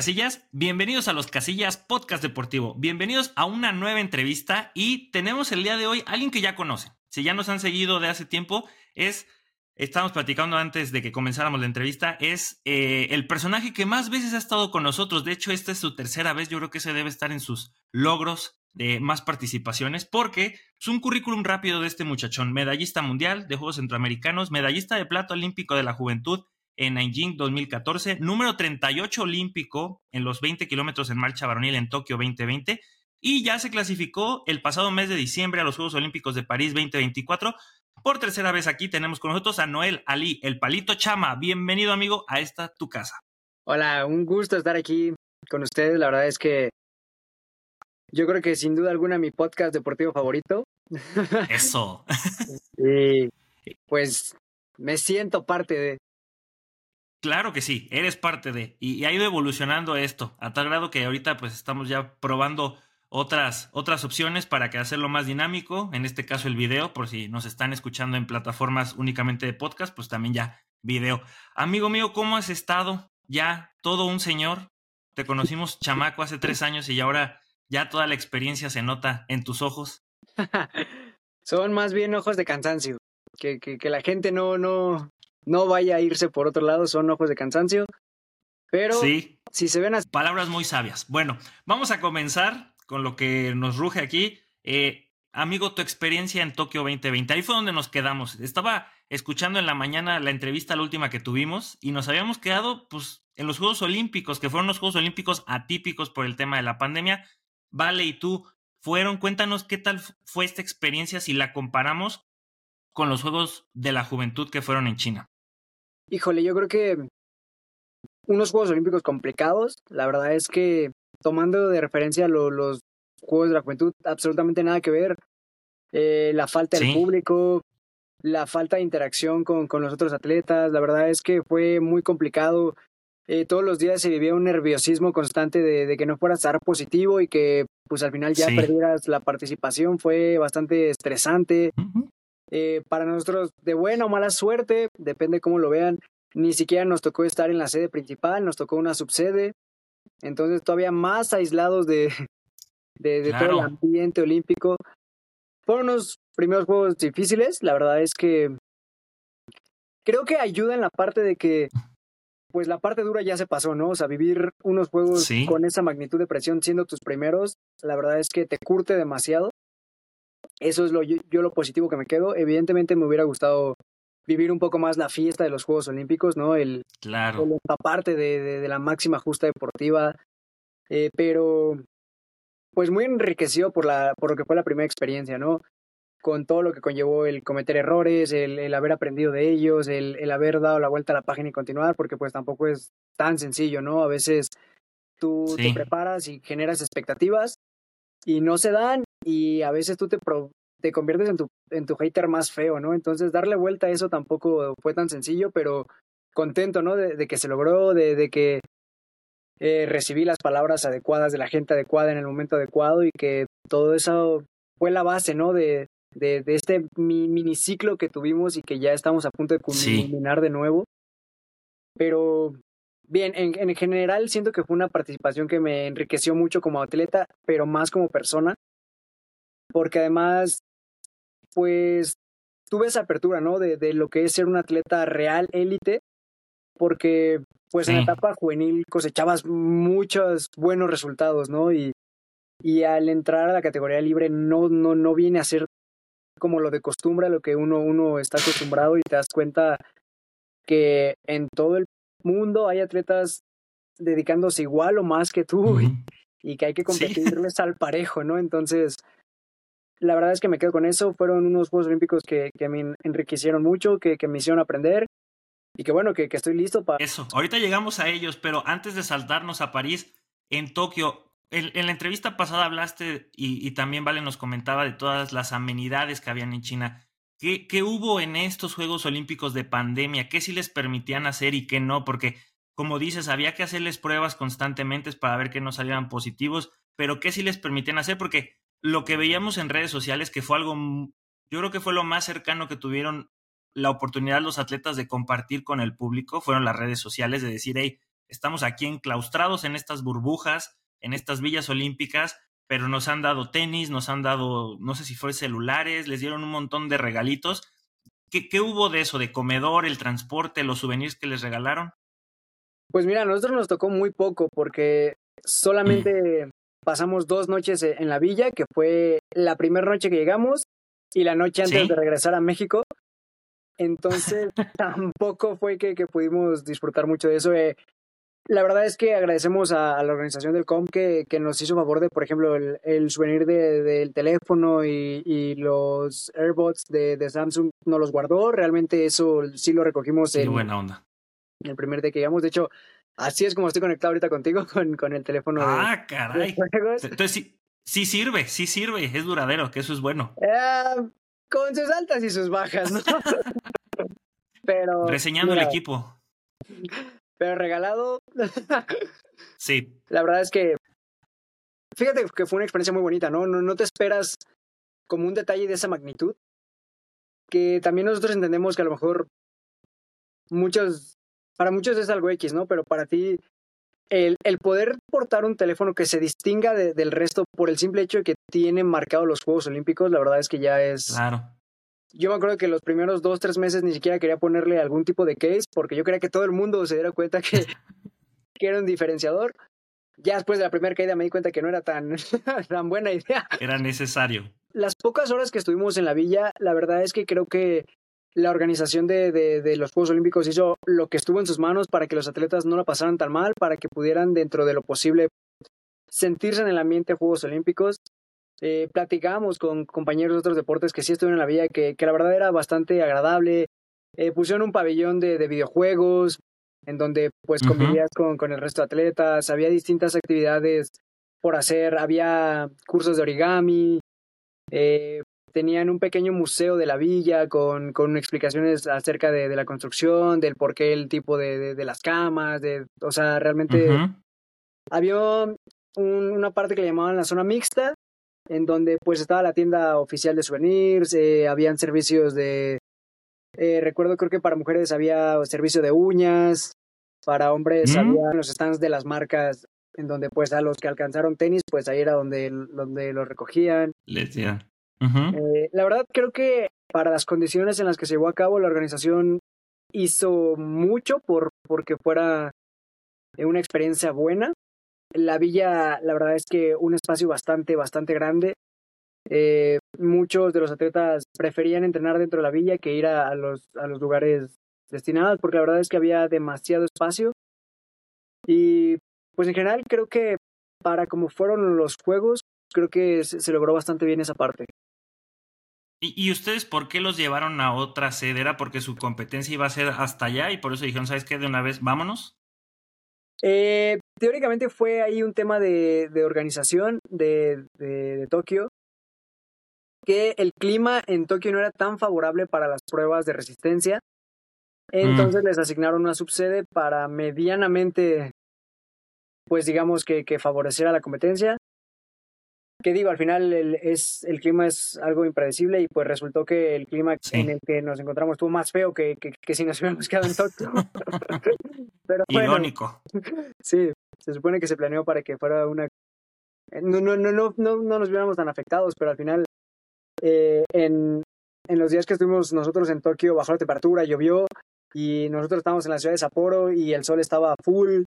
Casillas. Bienvenidos a los Casillas Podcast Deportivo. Bienvenidos a una nueva entrevista y tenemos el día de hoy a alguien que ya conocen. Si ya nos han seguido de hace tiempo, es, estamos platicando antes de que comenzáramos la entrevista, es eh, el personaje que más veces ha estado con nosotros. De hecho, esta es su tercera vez. Yo creo que se debe estar en sus logros de más participaciones porque es un currículum rápido de este muchachón. Medallista mundial de Juegos Centroamericanos, medallista de plata olímpico de la juventud en Nanjing 2014, número 38 olímpico en los 20 kilómetros en marcha varonil en Tokio 2020 y ya se clasificó el pasado mes de diciembre a los Juegos Olímpicos de París 2024. Por tercera vez aquí tenemos con nosotros a Noel Ali, el palito chama. Bienvenido amigo a esta tu casa. Hola, un gusto estar aquí con ustedes. La verdad es que yo creo que sin duda alguna mi podcast deportivo favorito. Eso. y pues me siento parte de, Claro que sí, eres parte de. Y, ha ido evolucionando esto, a tal grado que ahorita pues estamos ya probando otras, otras opciones para que hacerlo más dinámico. En este caso el video, por si nos están escuchando en plataformas únicamente de podcast, pues también ya video. Amigo mío, ¿cómo has estado? Ya todo un señor. Te conocimos chamaco hace tres años y ahora ya toda la experiencia se nota en tus ojos. Son más bien ojos de cansancio. Que, que, que la gente no, no, no vaya a irse por otro lado, son ojos de cansancio. Pero sí. si se ven así. Palabras muy sabias. Bueno, vamos a comenzar con lo que nos ruge aquí. Eh, amigo, tu experiencia en Tokio 2020. Ahí fue donde nos quedamos. Estaba escuchando en la mañana la entrevista, la última que tuvimos, y nos habíamos quedado, pues, en los Juegos Olímpicos, que fueron los Juegos Olímpicos atípicos por el tema de la pandemia. Vale, y tú fueron. Cuéntanos qué tal fue esta experiencia si la comparamos con los Juegos de la Juventud que fueron en China? Híjole, yo creo que unos Juegos Olímpicos complicados. La verdad es que tomando de referencia los Juegos de la Juventud, absolutamente nada que ver. Eh, la falta del público, la falta de interacción con, con, los otros atletas, la verdad es que fue muy complicado. Eh, todos los días se vivía un nerviosismo constante de, de, que no fueras a dar positivo y que pues al final ya perdieras la participación. Fue bastante estresante. Eh, para nosotros, de buena o mala suerte, depende cómo lo vean, ni siquiera nos tocó estar en la sede principal, nos tocó una subsede, entonces todavía más aislados de, de, todo el ambiente olímpico. Fueron unos primeros juegos difíciles, la verdad es que creo que ayuda en la parte de que pues la parte dura ya se pasó, ¿no? O sea, vivir unos juegos con esa magnitud de presión siendo tus primeros, la verdad es que te curte demasiado. Eso es lo, yo, lo positivo que me quedo. Evidentemente me hubiera gustado vivir un poco más la fiesta de los Juegos Olímpicos, ¿no? El, claro. parte de, de, la máxima justa deportiva. Eh, pero, pues muy enriquecido por, la, por lo que fue la primera experiencia, ¿no? Con todo lo que conllevó el cometer errores, el, el haber aprendido de ellos, el, el, haber dado la vuelta a la página y continuar, porque pues tampoco es tan sencillo, ¿no? A veces tú te preparas y generas expectativas y no se dan y a veces tú te, te conviertes en tu, en tu hater más feo, ¿no? Entonces darle vuelta a eso tampoco fue tan sencillo, pero contento, ¿no? De, que se logró, de, de que eh, recibí las palabras adecuadas de la gente adecuada en el momento adecuado y que todo eso fue la base, ¿no? De, de, de este miniciclo que tuvimos y que ya estamos a punto de culminar de nuevo. Pero bien, en, en general siento que fue una participación que me enriqueció mucho como atleta, pero más como persona porque además, pues, tuve esa apertura, ¿no? De, de lo que es ser un atleta real, élite, porque, pues, en la etapa juvenil cosechabas muchos buenos resultados, ¿no? Y, y al entrar a la categoría libre no, no, no viene a ser como lo de costumbre, lo que uno, uno está acostumbrado y te das cuenta que en todo el mundo hay atletas dedicándose igual o más que tú y, que hay que competirles al parejo, ¿no? Entonces, la verdad es que me quedo con eso. Fueron unos Juegos Olímpicos que, que me enriquecieron mucho, que, que me hicieron aprender y que bueno, que, que estoy listo para... Eso, ahorita llegamos a ellos, pero antes de saltarnos a París, en Tokio, en, en la entrevista pasada hablaste y, y, también Vale nos comentaba de todas las amenidades que habían en China. ¿Qué, ¿Qué hubo en estos Juegos Olímpicos de pandemia? ¿Qué sí les permitían hacer y qué no? Porque, como dices, había que hacerles pruebas constantemente para ver que no salieran positivos, pero ¿qué sí les permitían hacer? Porque lo que veíamos en redes sociales, que fue algo, yo creo que fue lo más cercano que tuvieron la oportunidad los atletas de compartir con el público, fueron las redes sociales, de decir, hey, estamos aquí enclaustrados en estas burbujas, en estas villas olímpicas, pero nos han dado tenis, nos han dado, no sé si fue celulares, les dieron un montón de regalitos. ¿Qué, qué hubo de eso, de comedor, el transporte, los souvenirs que les regalaron? Pues mira, a nosotros nos tocó muy poco porque solamente pasamos dos noches en la villa, que fue la primera noche que llegamos y la noche antes de regresar a México. Entonces tampoco fue que, que, pudimos disfrutar mucho de eso. Eh, la verdad es que agradecemos a, la organización del COM que, que, nos hizo favor de, por ejemplo, el, el souvenir del de, teléfono y, y, los AirBots de, de, Samsung nos los guardó. Realmente eso sí lo recogimos en, buena onda. el primer día que llegamos. De hecho, Así es como estoy conectado ahorita contigo con, con el teléfono. Ah, caray. Entonces sí, sí sirve, sí sirve, es duradero, que eso es bueno. Eh, con sus altas y sus bajas, ¿no? pero. Reseñando el equipo. Pero regalado. sí. La verdad es que. Fíjate que fue una experiencia muy bonita, ¿no? No, no te esperas como un detalle de esa magnitud. Que también nosotros entendemos que a lo mejor muchos para muchos es algo X, ¿no? Pero para ti, el, el poder portar un teléfono que se distinga del resto por el simple hecho de que tiene marcado los Juegos Olímpicos, la verdad es que ya es... Claro. Yo me acuerdo que los primeros dos, tres meses ni siquiera quería ponerle algún tipo de case porque yo quería que todo el mundo se diera cuenta que, que era un diferenciador. Ya después de la primera caída me di cuenta que no era tan, tan buena idea. Era necesario. Las pocas horas que estuvimos en la villa, la verdad es que creo que la organización de, de, los Juegos Olímpicos hizo lo que estuvo en sus manos para que los atletas no la pasaran tan mal, para que pudieran, dentro de lo posible, sentirse en el ambiente de Juegos Olímpicos. Eh, platicamos con compañeros de otros deportes que sí estuvieron en la villa, que, que la verdad era bastante agradable. Eh, pusieron un pabellón de, de, videojuegos, en donde pues convivías con, con el resto de atletas, había distintas actividades por hacer, había cursos de origami, eh, tenían un pequeño museo de la villa con, con explicaciones acerca de, de, la construcción, del por qué el tipo de, de, las camas, de, o sea, realmente había un, una parte que le llamaban la zona mixta, en donde pues estaba la tienda oficial de souvenirs, eh, habían servicios de, eh, recuerdo creo que para mujeres había servicio de uñas, para hombres había los stands de las marcas en donde pues a los que alcanzaron tenis, pues ahí era donde, donde los recogían. Les yeah. Eh, la verdad creo que para las condiciones en las que se llevó a cabo la organización hizo mucho por porque fuera una experiencia buena. La villa, la verdad es que un espacio bastante, bastante grande. Eh, muchos de los atletas preferían entrenar dentro de la villa que ir a, los, a los lugares destinados, porque la verdad es que había demasiado espacio. Y pues en general creo que para como fueron los juegos, creo que se logró bastante bien esa parte. ¿Y, ustedes por qué los llevaron a otra sede? ¿Era porque su competencia iba a ser hasta allá y por eso dijeron, ¿sabes qué? De una vez, vámonos. Eh, teóricamente fue ahí un tema de, de organización de, de, Tokio, que el clima en Tokio no era tan favorable para las pruebas de resistencia. Entonces mm. les asignaron una subsede para medianamente, pues digamos que, que favoreciera la competencia que digo, al final el, es, el clima es algo impredecible y pues resultó que el clima en el que nos encontramos estuvo más feo que, que, si nos hubiéramos quedado en Tokio. Pero Irónico. sí, se supone que se planeó para que fuera una... No, no, no, no, no, no nos viéramos tan afectados, pero al final eh, en, en los días que estuvimos nosotros en Tokio bajó la temperatura, llovió y nosotros estábamos en la ciudad de Sapporo y el sol estaba full.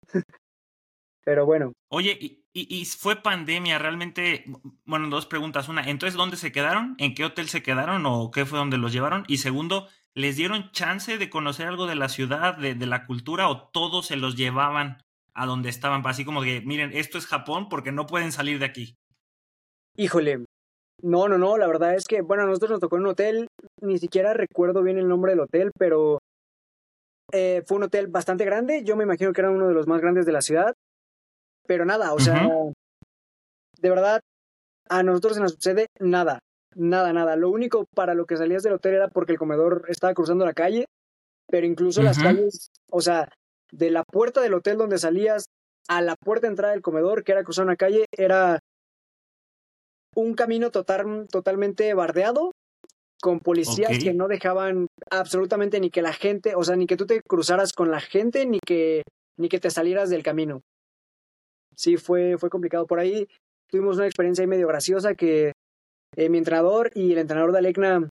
Pero bueno. Oye, y, y, fue pandemia, realmente, bueno, dos preguntas. Una, entonces, ¿dónde se quedaron? ¿En qué hotel se quedaron o qué fue donde los llevaron? Y segundo, ¿les dieron chance de conocer algo de la ciudad, de, de la cultura o todos se los llevaban a donde estaban? Así como que, miren, esto es Japón porque no pueden salir de aquí. Híjole, no, no, no, la verdad es que, bueno, a nosotros nos tocó en un hotel, ni siquiera recuerdo bien el nombre del hotel, pero eh, fue un hotel bastante grande, yo me imagino que era uno de los más grandes de la ciudad, pero nada, o sea, de verdad, a nosotros se nos sucede nada, nada, nada. Lo único para lo que salías del hotel era porque el comedor estaba cruzando la calle, pero incluso las calles, o sea, de la puerta del hotel donde salías a la puerta de entrada del comedor, que era cruzar una calle, era un camino total, totalmente bardeado, con policías que no dejaban absolutamente ni que la gente, o sea, ni que tú te cruzaras con la gente, ni que ni que te salieras del camino. Sí, fue, fue complicado. Por ahí tuvimos una experiencia ahí medio graciosa que eh, mi entrenador y el entrenador de Alecna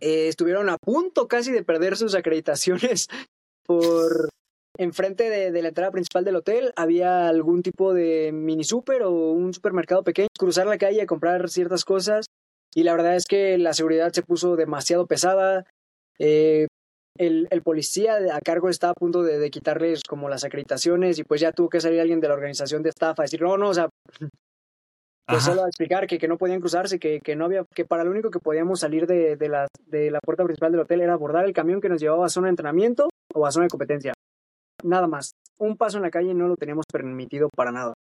eh, estuvieron a punto casi de perder sus acreditaciones por enfrente de, la entrada principal del hotel había algún tipo de mini super o un supermercado pequeño, cruzar la calle a comprar ciertas cosas y la verdad es que la seguridad se puso demasiado pesada. Eh, el, el, policía a cargo estaba a punto de, de, quitarles como las acreditaciones y pues ya tuvo que salir alguien de la organización de staff a decir, no, no, o sea, pues solo a explicar que, que, no podían cruzarse, que, que no había, que para lo único que podíamos salir de, de, la, de la puerta principal del hotel era abordar el camión que nos llevaba a zona de entrenamiento o a zona de competencia. Nada más. Un paso en la calle no lo teníamos permitido para nada.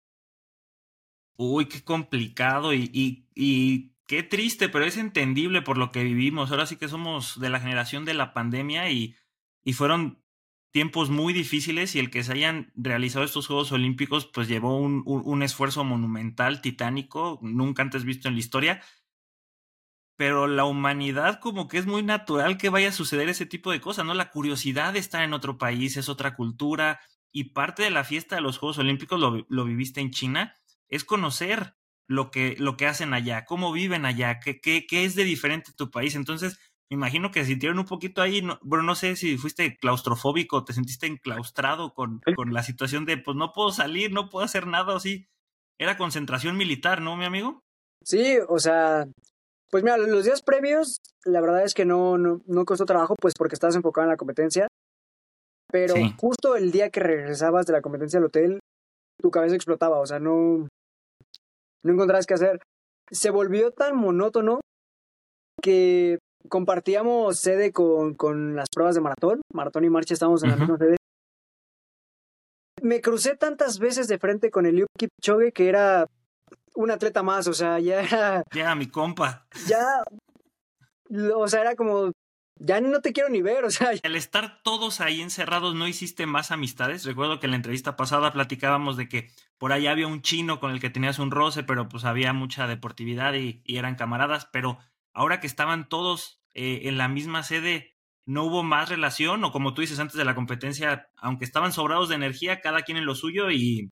Uy, qué complicado y, y, y qué triste, pero es entendible por lo que vivimos. Ahora sí que somos de la generación de la pandemia y, y fueron tiempos muy difíciles y el que se hayan realizado estos Juegos Olímpicos pues llevó un, un, un, esfuerzo monumental, titánico, nunca antes visto en la historia. Pero la humanidad como que es muy natural que vaya a suceder ese tipo de cosas, ¿no? La curiosidad de estar en otro país, es otra cultura y parte de la fiesta de los Juegos Olímpicos lo, lo viviste en China, es conocer lo que, lo que hacen allá, cómo viven allá, qué, qué, qué es de diferente tu país. Entonces, me imagino que sintieron un poquito ahí, no, bueno, no sé si fuiste claustrofóbico, te sentiste enclaustrado con, con la situación de, pues no puedo salir, no puedo hacer nada, o sí. Era concentración militar, ¿no, mi amigo? Sí, o sea, pues mira, los días previos, la verdad es que no, no, no costó trabajo, pues porque estabas enfocado en la competencia. Pero sí. justo el día que regresabas de la competencia al hotel, tu cabeza explotaba, o sea, no, no encontrabas qué hacer. Se volvió tan monótono que compartíamos sede con, con las pruebas de maratón. Maratón y marcha estábamos en la uh -huh. misma sede. Me crucé tantas veces de frente con el Eliud Kipchoge que era un atleta más, o sea, ya era... Ya, mi compa. Ya, o sea, era como, ya no te quiero ni ver, o sea. Al estar todos ahí encerrados, ¿no hiciste más amistades? Recuerdo que en la entrevista pasada platicábamos de que por ahí había un chino con el que tenías un roce, pero pues había mucha deportividad y, y eran camaradas, pero ahora que estaban todos eh, en la misma sede, ¿no hubo más relación? O como tú dices antes de la competencia, aunque estaban sobrados de energía, cada quien en lo suyo y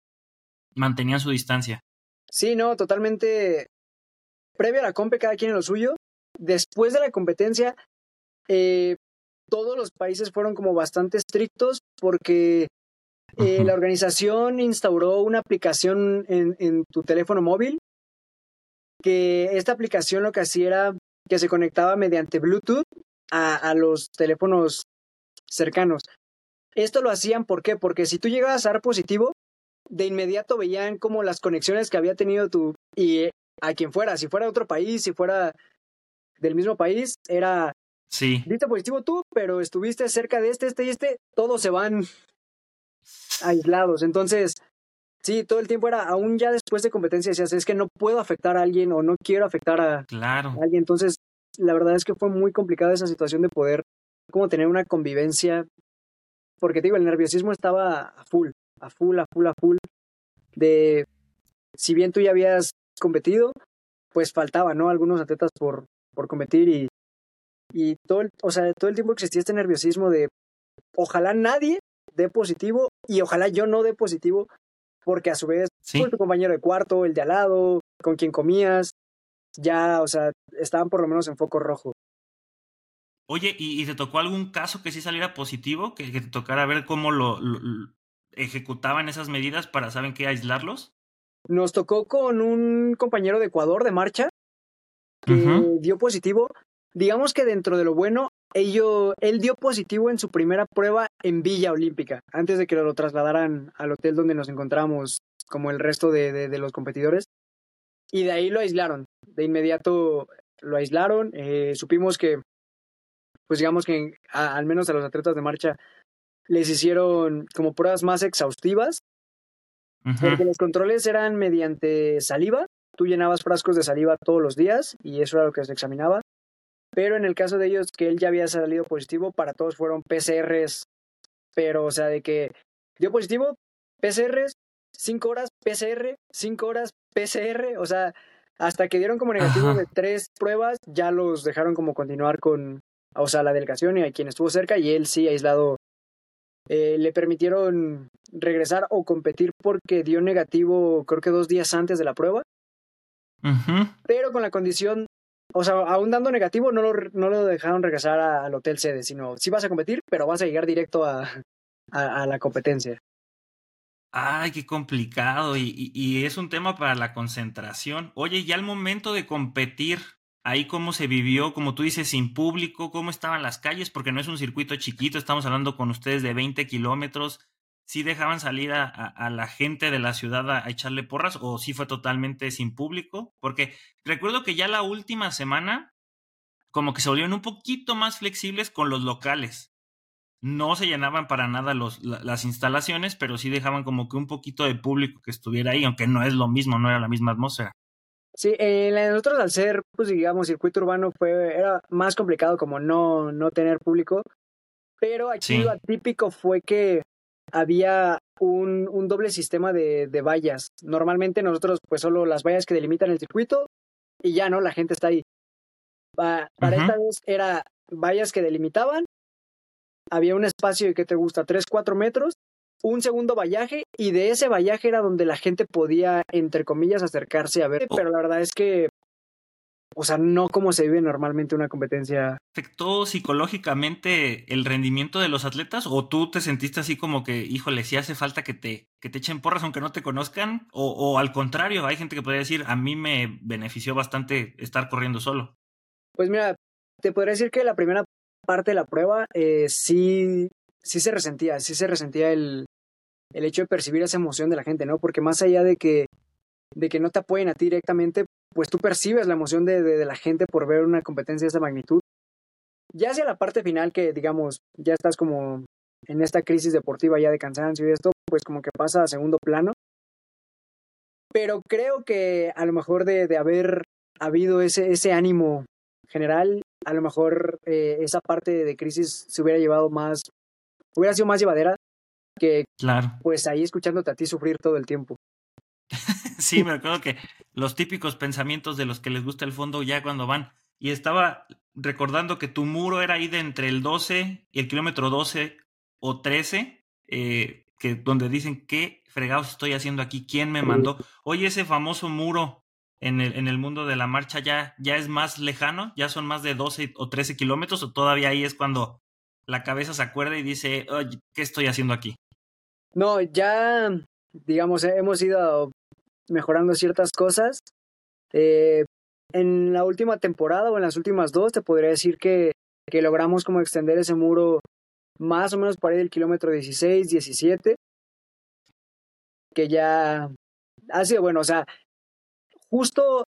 mantenían su distancia. Sí, no, totalmente. Previo a la compe, cada quien en lo suyo. Después de la competencia, eh, todos los países fueron como bastante estrictos porque eh, la organización instauró una aplicación en, en, tu teléfono móvil que esta aplicación lo que hacía era que se conectaba mediante Bluetooth a, a los teléfonos cercanos. Esto lo hacían ¿por qué? Porque si tú llegabas a dar positivo, de inmediato veían como las conexiones que había tenido tú y a quien fuera, si fuera de otro país, si fuera del mismo país, era Sí. Diste positivo tú, pero estuviste cerca de este, este y este, todos se van aislados. Entonces, sí, todo el tiempo era, aún ya después de competencia, decías, es que no puedo afectar a alguien o no quiero afectar a, claro. a alguien. Entonces, la verdad es que fue muy complicada esa situación de poder como tener una convivencia, porque te digo, el nerviosismo estaba a full, a full, a full, a full, de, si bien tú ya habías competido, pues faltaba, ¿no? Algunos atletas por, por competir y y todo el, o sea, todo el tiempo existía este nerviosismo de ojalá nadie dé positivo y ojalá yo no dé positivo, porque a su vez, ¿Sí? pues, tu compañero de cuarto, el de al lado, con quien comías, ya, o sea, estaban por lo menos en foco rojo. Oye, ¿y, y te tocó algún caso que sí saliera positivo? Que, que te tocara ver cómo lo, lo, lo, ejecutaban esas medidas para, ¿saben qué?, aislarlos. Nos tocó con un compañero de Ecuador de marcha que uh -huh. dio positivo, digamos que dentro de lo bueno, ello, él dio positivo en su primera prueba en Villa Olímpica, antes de que lo trasladaran al hotel donde nos encontramos, como el resto de, de, de los competidores. Y de ahí lo aislaron. De inmediato lo aislaron. Eh, supimos que, pues digamos que a, al menos a los atletas de marcha les hicieron como pruebas más exhaustivas, uh -huh. porque los controles eran mediante saliva. Tú llenabas frascos de saliva todos los días y eso era lo que se examinaba pero en el caso de ellos que él ya había salido positivo, para todos fueron PCRs, pero o sea, de que dio positivo, PCRs, 5 horas PCR, 5 horas PCR, o sea, hasta que dieron como negativo Ajá. de tres pruebas, ya los dejaron como continuar con, o sea, la delegación y a quien estuvo cerca y él sí aislado eh, le permitieron regresar o competir porque dio negativo creo que dos días antes de la prueba. Pero con la condición, o sea, aún dando negativo, no lo, no lo dejaron regresar al hotel sede, sino sí vas a competir, pero vas a llegar directo a, a, la competencia. Ay, qué complicado. Y, y, es un tema para la concentración. Oye, ya al momento de competir, ahí cómo se vivió, como tú dices, sin público, cómo estaban las calles, porque no es un circuito chiquito, estamos hablando con ustedes de 20 kilómetros. ¿Sí dejaban salir a, a, la gente de la ciudad a, echarle porras o sí fue totalmente sin público? Porque recuerdo que ya la última semana como que se volvieron un poquito más flexibles con los locales. No se llenaban para nada los, las instalaciones, pero sí dejaban como que un poquito de público que estuviera ahí, aunque no es lo mismo, no era la misma atmósfera. Sí, eh, nosotros al ser, pues digamos, circuito urbano fue, era más complicado como no, no tener público, pero aquí lo atípico fue que había un, un doble sistema de, de, vallas. Normalmente nosotros, pues solo las vallas que delimitan el circuito y ya, ¿no? La gente está ahí. para esta vez era vallas que delimitaban había un espacio de que te gusta, 3, 4 metros, un segundo vallaje y de ese vallaje era donde la gente podía, entre comillas, acercarse a ver, oh. pero la verdad es que, o sea, no como se vive normalmente una competencia. ¿Afectó psicológicamente el rendimiento de los atletas o tú te sentiste así como que, híjole, si hace falta que te, que te echen porras aunque no te conozcan? O, o al contrario, hay gente que podría decir, a mí me benefició bastante estar corriendo solo. Pues mira, te podría decir que la primera parte de la prueba, eh, sí, sí se resentía, sí se resentía el, el hecho de percibir esa emoción de la gente, ¿no? Porque más allá de que, de que no te apoyen a ti directamente, pues tú percibes la emoción de, de, la gente por ver una competencia de esa magnitud. Ya hacia la parte final, que digamos, ya estás como en esta crisis deportiva ya de cansancio y esto, pues como que pasa a segundo plano. Pero creo que a lo mejor de, de haber habido ese, ese ánimo general, a lo mejor eh, esa parte de crisis se hubiera llevado más, hubiera sido más llevadera que claro. pues ahí escuchándote a ti sufrir todo el tiempo. Sí, me acuerdo que los típicos pensamientos de los que les gusta el fondo ya cuando van. Y estaba recordando que tu muro era ahí de entre el 12 y el kilómetro 12 o 13, eh, que donde dicen qué fregados estoy haciendo aquí, quién me mandó. Oye, ese famoso muro en el, en el mundo de la marcha ya, ya es más lejano, ya son más de 12 o 13 kilómetros, o todavía ahí es cuando la cabeza se acuerda y dice, Oye, ¿qué estoy haciendo aquí? No, ya, digamos, hemos ido mejorando ciertas cosas. Eh, en la última temporada o en las últimas dos, te podría decir que, que logramos como extender ese muro más o menos para ir del kilómetro 16, 17, que ya ha sido bueno, o sea, justo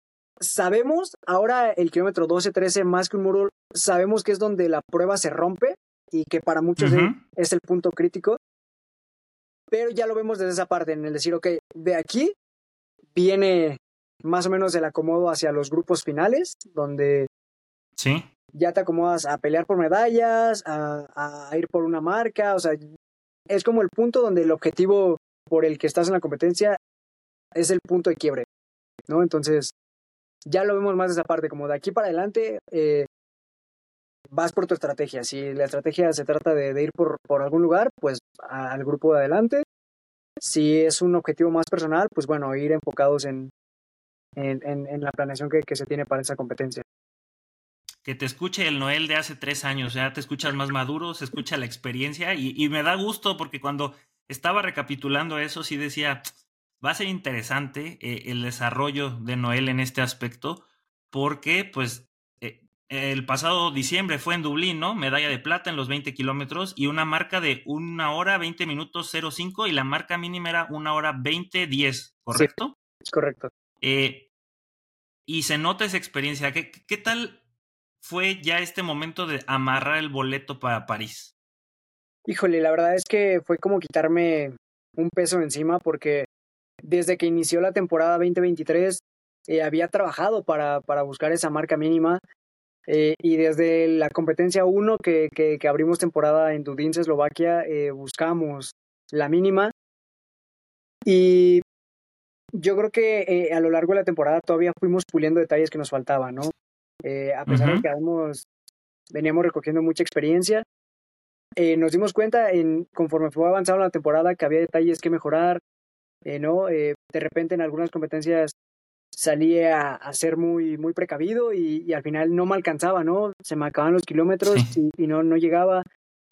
sabemos, ahora el kilómetro 12, 13, más que un muro, sabemos que es donde la prueba se rompe y que para muchos es el punto crítico. Pero ya lo vemos desde esa parte, en el decir, ok, de aquí viene más o menos el acomodo hacia los grupos finales, donde sí. ya te acomodas a pelear por medallas, a, a ir por una marca, o sea, es como el punto donde el objetivo por el que estás en la competencia es el punto de quiebre. ¿no? Entonces, ya lo vemos más de esa parte, como de aquí para adelante, eh, vas por tu estrategia. Si la estrategia se trata de, ir por, por, algún lugar, pues al grupo de adelante. Si es un objetivo más personal, pues bueno, ir enfocados en, en, la planeación que, se tiene para esa competencia. Que te escuche el Noel de hace tres años, ya te escuchas más maduro, se escucha la experiencia y, me da gusto porque cuando estaba recapitulando eso, sí decía, va a ser interesante eh, el desarrollo de Noel en este aspecto, porque pues el pasado diciembre fue en Dublín, ¿no? Medalla de plata en los 20 kilómetros y una marca de una hora 20 minutos 05 y la marca mínima era una hora 20 10, ¿correcto? es correcto. Eh, y se nota esa experiencia. ¿Qué, ¿Qué tal fue ya este momento de amarrar el boleto para París? Híjole, la verdad es que fue como quitarme un peso encima porque desde que inició la temporada 2023 eh, había trabajado para, para, buscar esa marca mínima eh, y desde la competencia 1 que, que, que, abrimos temporada en Dudince, Eslovaquia, eh, buscamos la mínima y yo creo que a lo largo de la temporada todavía fuimos puliendo detalles que nos faltaban, ¿no? a pesar de que habíamos, veníamos recogiendo mucha experiencia, eh, nos dimos cuenta en, conforme fue avanzando la temporada que había detalles que mejorar, eh, ¿no? Eh, de repente en algunas competencias salía a, ser muy, muy precavido y, al final no me alcanzaba, ¿no? Se me acababan los kilómetros y, no, no llegaba.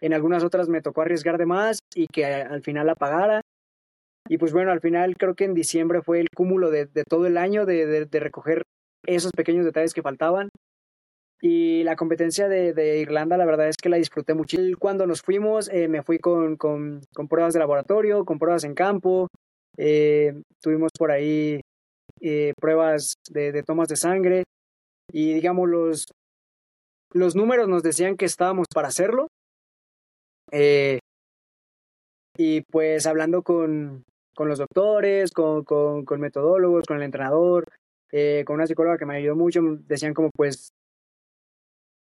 En algunas otras me tocó arriesgar de más y que al final apagara. Y pues bueno, al final creo que en diciembre fue el cúmulo de, todo el año de, de, recoger esos pequeños detalles que faltaban. Y la competencia de, Irlanda, la verdad es que la disfruté mucho. Cuando nos fuimos, eh, me fui con, con, con, pruebas de laboratorio, con pruebas en campo. Eh, tuvimos por ahí eh, pruebas de, de, tomas de sangre. Y digamos, los, los números nos decían que estábamos para hacerlo. y pues hablando con, con los doctores, con, con, con metodólogos, con el entrenador, con una psicóloga que me ayudó mucho, decían como pues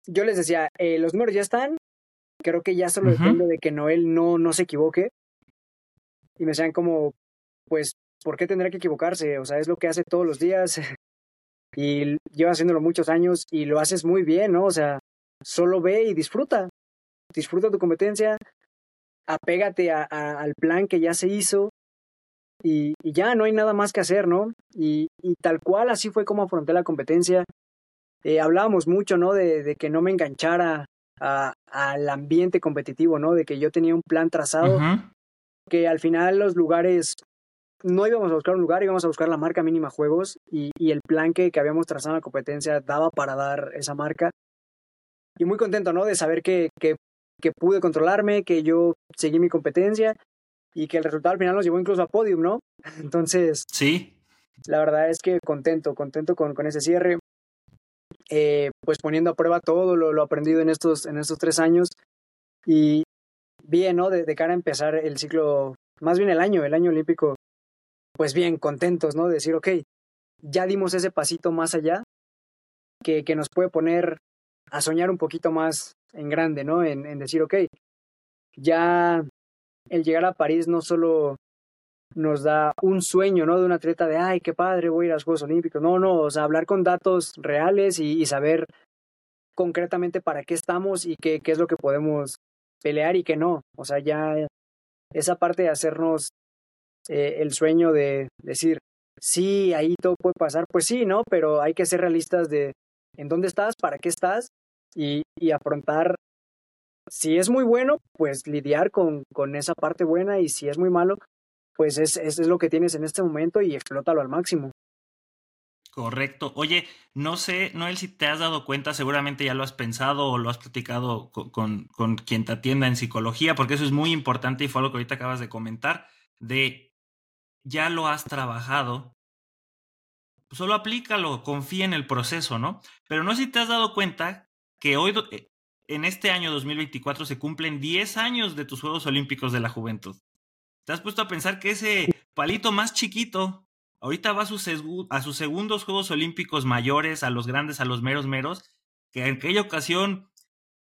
yo les decía, eh, los números ya están, creo que ya solo depende de que Noel no, no se equivoque. Y me decían como, pues, ¿por qué tendría que equivocarse? O sea, es lo que hace todos los días y lleva haciéndolo muchos años y lo haces muy bien, ¿no? O sea, solo ve y disfruta. Disfruta tu competencia, apégate a, al plan que ya se hizo y, y, ya no hay nada más que hacer, ¿no? Y, y tal cual así fue como afronté la competencia. Eh, hablábamos mucho, ¿no? De, de, que no me enganchara al ambiente competitivo, ¿no? De que yo tenía un plan trazado, que al final los lugares, no íbamos a buscar un lugar, íbamos a buscar la marca mínima juegos y, y el plan que, que habíamos trazado en la competencia daba para dar esa marca. Y muy contento, ¿no? De saber que, que, que pude controlarme, que yo seguí mi competencia y que el resultado al final nos llevó incluso a podium, ¿no? Entonces, sí. La verdad es que contento, contento con, con ese cierre. Eh, pues poniendo a prueba todo lo, lo, aprendido en estos, en estos tres años y bien, ¿no? De, cara a empezar el ciclo, más bien el año, el año olímpico, pues bien, contentos, ¿no? decir, ok, ya dimos ese pasito más allá que, que nos puede poner a soñar un poquito más en grande, ¿no? En, decir, ok, ya el llegar a París no solo nos da un sueño, ¿no? De un atleta de, ay, qué padre, voy a ir a los Juegos Olímpicos. No, no, o sea, hablar con datos reales y, saber concretamente para qué estamos y qué, qué es lo que podemos pelear y qué no. O sea, ya esa parte de hacernos eh, el sueño de decir, sí, ahí todo puede pasar, pues sí, ¿no? Pero hay que ser realistas de en dónde estás, para qué estás y, y afrontar, si es muy bueno, pues lidiar con, con esa parte buena y si es muy malo, pues es, es, lo que tienes en este momento y explótalo al máximo. Correcto. Oye, no sé, Noel, si te has dado cuenta, seguramente ya lo has pensado o lo has platicado con, con, quien te atienda en psicología, porque eso es muy importante y fue algo que ahorita acabas de comentar, de ya lo has trabajado, solo aplícalo, confía en el proceso, ¿no? Pero no sé si te has dado cuenta que hoy, eh, en este año 2024, se cumplen 10 años de tus Juegos Olímpicos de la Juventud. ¿Te has puesto a pensar que ese palito más chiquito ahorita va a sus, a sus segundos Juegos Olímpicos mayores, a los grandes, a los meros meros, que en aquella ocasión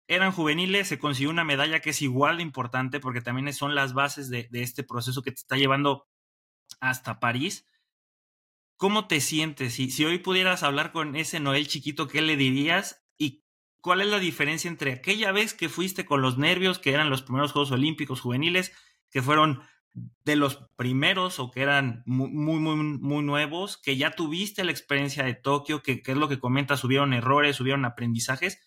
eran juveniles, se consiguió una medalla que es igual de importante porque también son las bases de, este proceso que te está llevando hasta París. ¿Cómo te sientes? Si, si hoy pudieras hablar con ese Noel chiquito, ¿qué le dirías? ¿Y cuál es la diferencia entre aquella vez que fuiste con los nervios, que eran los primeros Juegos Olímpicos juveniles, que fueron de los primeros o que eran muy, muy, muy nuevos, que ya tuviste la experiencia de Tokio, que, es lo que comentas, subieron errores, subieron aprendizajes,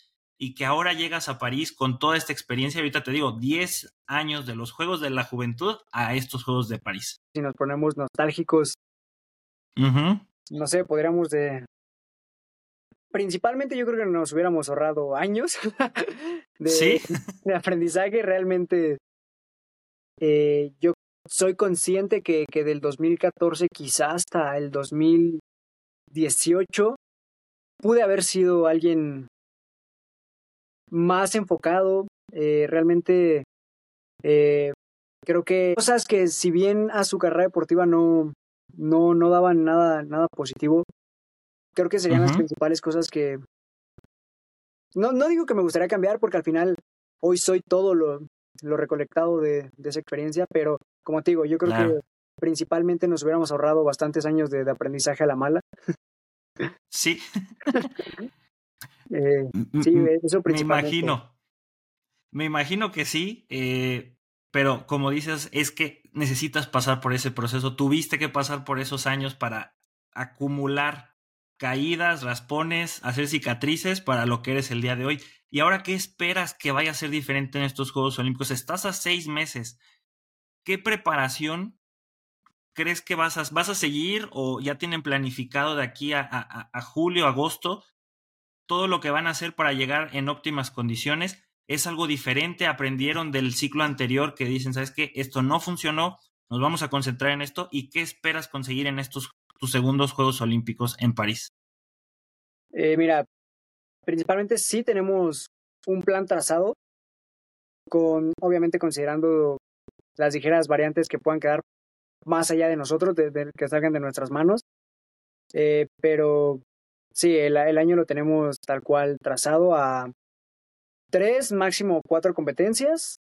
y que ahora llegas a París con toda esta experiencia, ahorita te digo, 10 años de los Juegos de la Juventud a estos Juegos de París. Si nos ponemos nostálgicos, no sé, podríamos de... Principalmente yo creo que nos hubiéramos ahorrado años de, de aprendizaje. Realmente eh, yo soy consciente que, que del 2014 quizás hasta el 2018 pude haber sido alguien más enfocado, eh, realmente eh, creo que cosas que si bien a su carrera deportiva no, no, no daban nada, nada positivo, creo que serían las principales cosas que... No, no digo que me gustaría cambiar porque al final hoy soy todo lo, lo recolectado de, de esa experiencia, pero como te digo, yo creo que principalmente nos hubiéramos ahorrado bastantes años de, aprendizaje a la mala. Sí. Eh, sí, eso principalmente. Me imagino. Me imagino que sí, eh, pero como dices, es que necesitas pasar por ese proceso. Tuviste que pasar por esos años para acumular caídas, raspones, hacer cicatrices para lo que eres el día de hoy. ¿Y ahora qué esperas que vaya a ser diferente en estos Juegos Olímpicos? Estás a seis meses. ¿Qué preparación crees que vas a, vas a seguir o ya tienen planificado de aquí a, a julio, agosto, todo lo que van a hacer para llegar en óptimas condiciones? ¿Es algo diferente? ¿Aprendieron del ciclo anterior que dicen, sabes que esto no funcionó? Nos vamos a concentrar en esto. ¿Y qué esperas conseguir en estos tus segundos Juegos Olímpicos en París? Eh, mira, principalmente sí tenemos un plan trazado, con obviamente considerando las ligeras variantes que puedan quedar más allá de nosotros, de, que salgan de nuestras manos. Eh, pero sí, el, año lo tenemos tal cual trazado a tres, máximo cuatro competencias.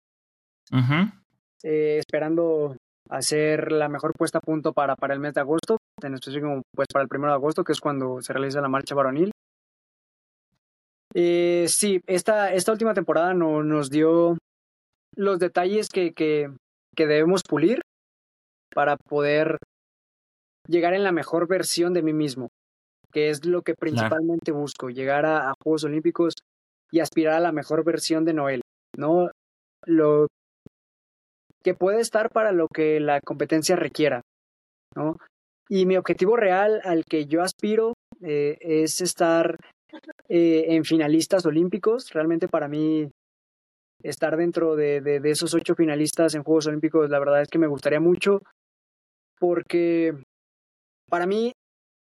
Eh, esperando hacer la mejor puesta a punto para, para el mes de agosto, en específico pues para el primero de agosto, que es cuando se realiza la marcha varonil. Eh, sí, esta, esta última temporada no, nos dio los detalles que, que, que, debemos pulir para poder llegar en la mejor versión de mí mismo, que es lo que principalmente busco, llegar a, a, Juegos Olímpicos y aspirar a la mejor versión de Noel, ¿no? Lo que puede estar para lo que la competencia requiera, ¿no? Y mi objetivo real al que yo aspiro eh, es estar eh, en finalistas olímpicos. Realmente para mí estar dentro de, de, esos ocho finalistas en Juegos Olímpicos, la verdad es que me gustaría mucho porque para mí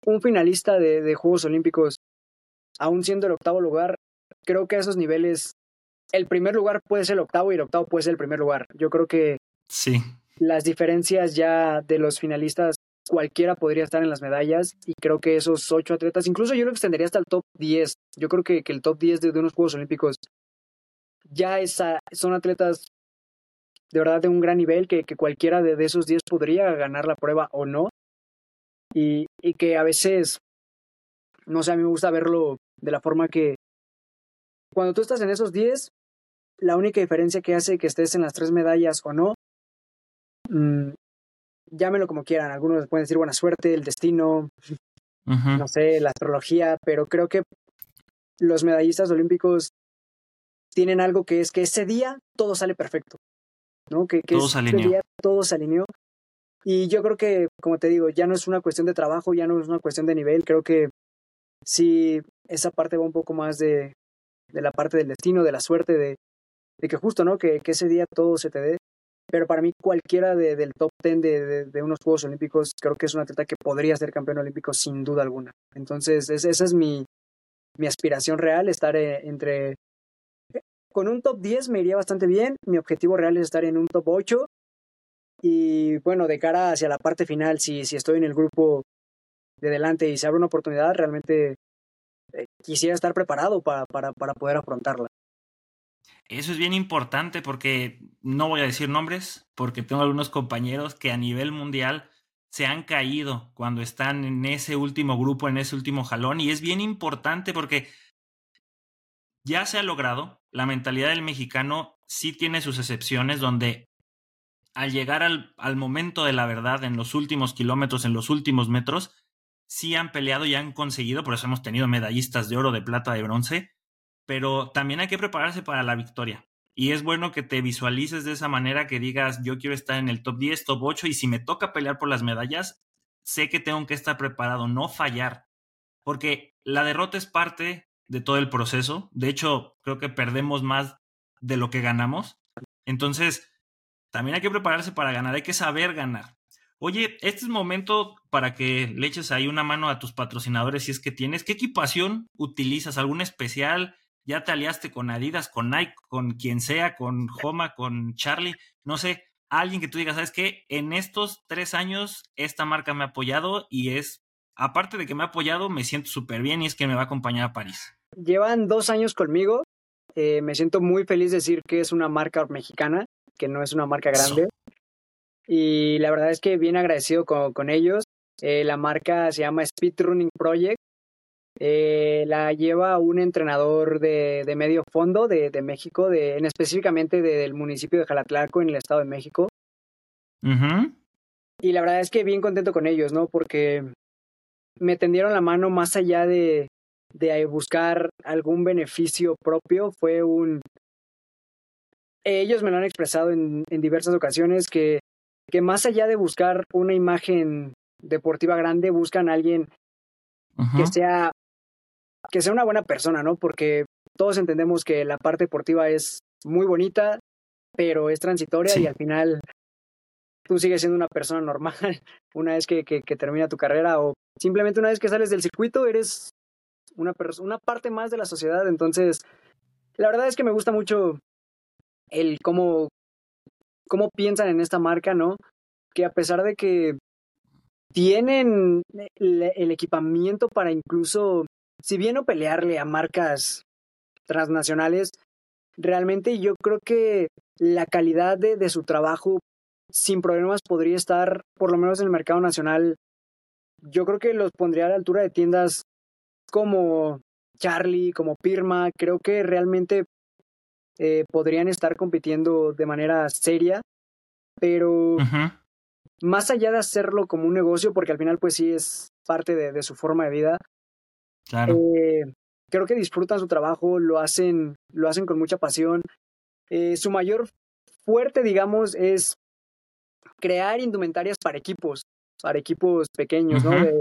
un finalista de, de Juegos Olímpicos, aún siendo el octavo lugar, creo que a esos niveles el primer lugar puede ser el octavo y el octavo puede ser el primer lugar. Yo creo que Sí. Las diferencias ya de los finalistas, cualquiera podría estar en las medallas y creo que esos ocho atletas, incluso yo lo extendería hasta el top 10. Yo creo que, que el top 10 de, unos Juegos Olímpicos ya esa, son atletas de verdad de un gran nivel, que, que cualquiera de, de, esos 10 podría ganar la prueba o no. Y, y que a veces, no sé, a mí me gusta verlo de la forma que cuando tú estás en esos 10, la única diferencia que hace que estés en las tres medallas o no Mm, llámenlo como quieran, algunos pueden decir buena suerte, el destino, no sé, la astrología, pero creo que los medallistas olímpicos tienen algo que es que ese día todo sale perfecto, ¿no? Que, todo se alineó. todo se alineó. Y yo creo que, como te digo, ya no es una cuestión de trabajo, ya no es una cuestión de nivel, creo que si esa parte va un poco más de, de la parte del destino, de la suerte, de, de que justo, ¿no? Que, que ese día todo se te dé pero para mí cualquiera de, del top 10 de, de, unos Juegos Olímpicos creo que es un atleta que podría ser campeón olímpico sin duda alguna. Entonces, esa es mi, mi aspiración real, estar eh, entre... Con un top 10 me iría bastante bien, mi objetivo real es estar en un top 8 y bueno, de cara hacia la parte final, si, si estoy en el grupo de delante y se abre una oportunidad, realmente eh, quisiera estar preparado para, para, para poder afrontarla. Eso es bien importante porque no voy a decir nombres, porque tengo algunos compañeros que a nivel mundial se han caído cuando están en ese último grupo, en ese último jalón, y es bien importante porque ya se ha logrado, la mentalidad del mexicano sí tiene sus excepciones donde al llegar al, momento de la verdad en los últimos kilómetros, en los últimos metros, sí han peleado y han conseguido, por eso hemos tenido medallistas de oro, de plata, de bronce, pero también hay que prepararse para la victoria. Y es bueno que te visualices de esa manera, que digas, yo quiero estar en el top 10, top 8, y si me toca pelear por las medallas, sé que tengo que estar preparado, no fallar, porque la derrota es parte de todo el proceso. De hecho, creo que perdemos más de lo que ganamos. Entonces, también hay que prepararse para ganar, hay que saber ganar. Oye, este es momento para que le eches ahí una mano a tus patrocinadores si es que tienes. ¿Qué equipación utilizas? ¿Algún especial? ya te aliaste con Adidas, con Nike, con quien sea, con Homa, con Charlie, no sé, alguien que tú digas, ¿sabes qué? En estos tres años esta marca me ha apoyado y es, aparte de que me ha apoyado, me siento súper bien y es que me va a acompañar a París. Llevan dos años conmigo, eh, me siento muy feliz de decir que es una marca mexicana, que no es una marca grande. Y la verdad es que bien agradecido con, con ellos. Eh, la marca se llama Speed Running Project Eh, la lleva un entrenador de, de medio fondo de, de México, de, en específicamente del municipio de Jalatlaco en el Estado de México. Y la verdad es que bien contento con ellos, ¿no? Porque me tendieron la mano más allá de, de buscar algún beneficio propio. Fue un... Ellos me lo han expresado en, en diversas ocasiones que, que más allá de buscar una imagen deportiva grande, buscan a alguien que sea que sea una buena persona, ¿no? Porque todos entendemos que la parte deportiva es muy bonita, pero es transitoria y al final tú sigues siendo una persona normal una vez que, que, que, termina tu carrera o simplemente una vez que sales del circuito eres una, una parte más de la sociedad. Entonces, la verdad es que me gusta mucho el cómo, cómo piensan en esta marca, ¿no? Que a pesar de que tienen el, el equipamiento para incluso si bien no pelearle a marcas transnacionales, realmente yo creo que la calidad de, de, su trabajo sin problemas podría estar, por lo menos en el mercado nacional, yo creo que los pondría a la altura de tiendas como Charlie, como Pirma, creo que realmente eh, podrían estar compitiendo de manera seria, pero uh -huh. más allá de hacerlo como un negocio, porque al final pues sí es parte de, de su forma de vida, Claro. Eh, creo que disfrutan su trabajo, lo hacen, lo hacen con mucha pasión. Eh, su mayor fuerte, digamos, es crear indumentarias para equipos, para equipos pequeños, uh -huh. ¿no? De,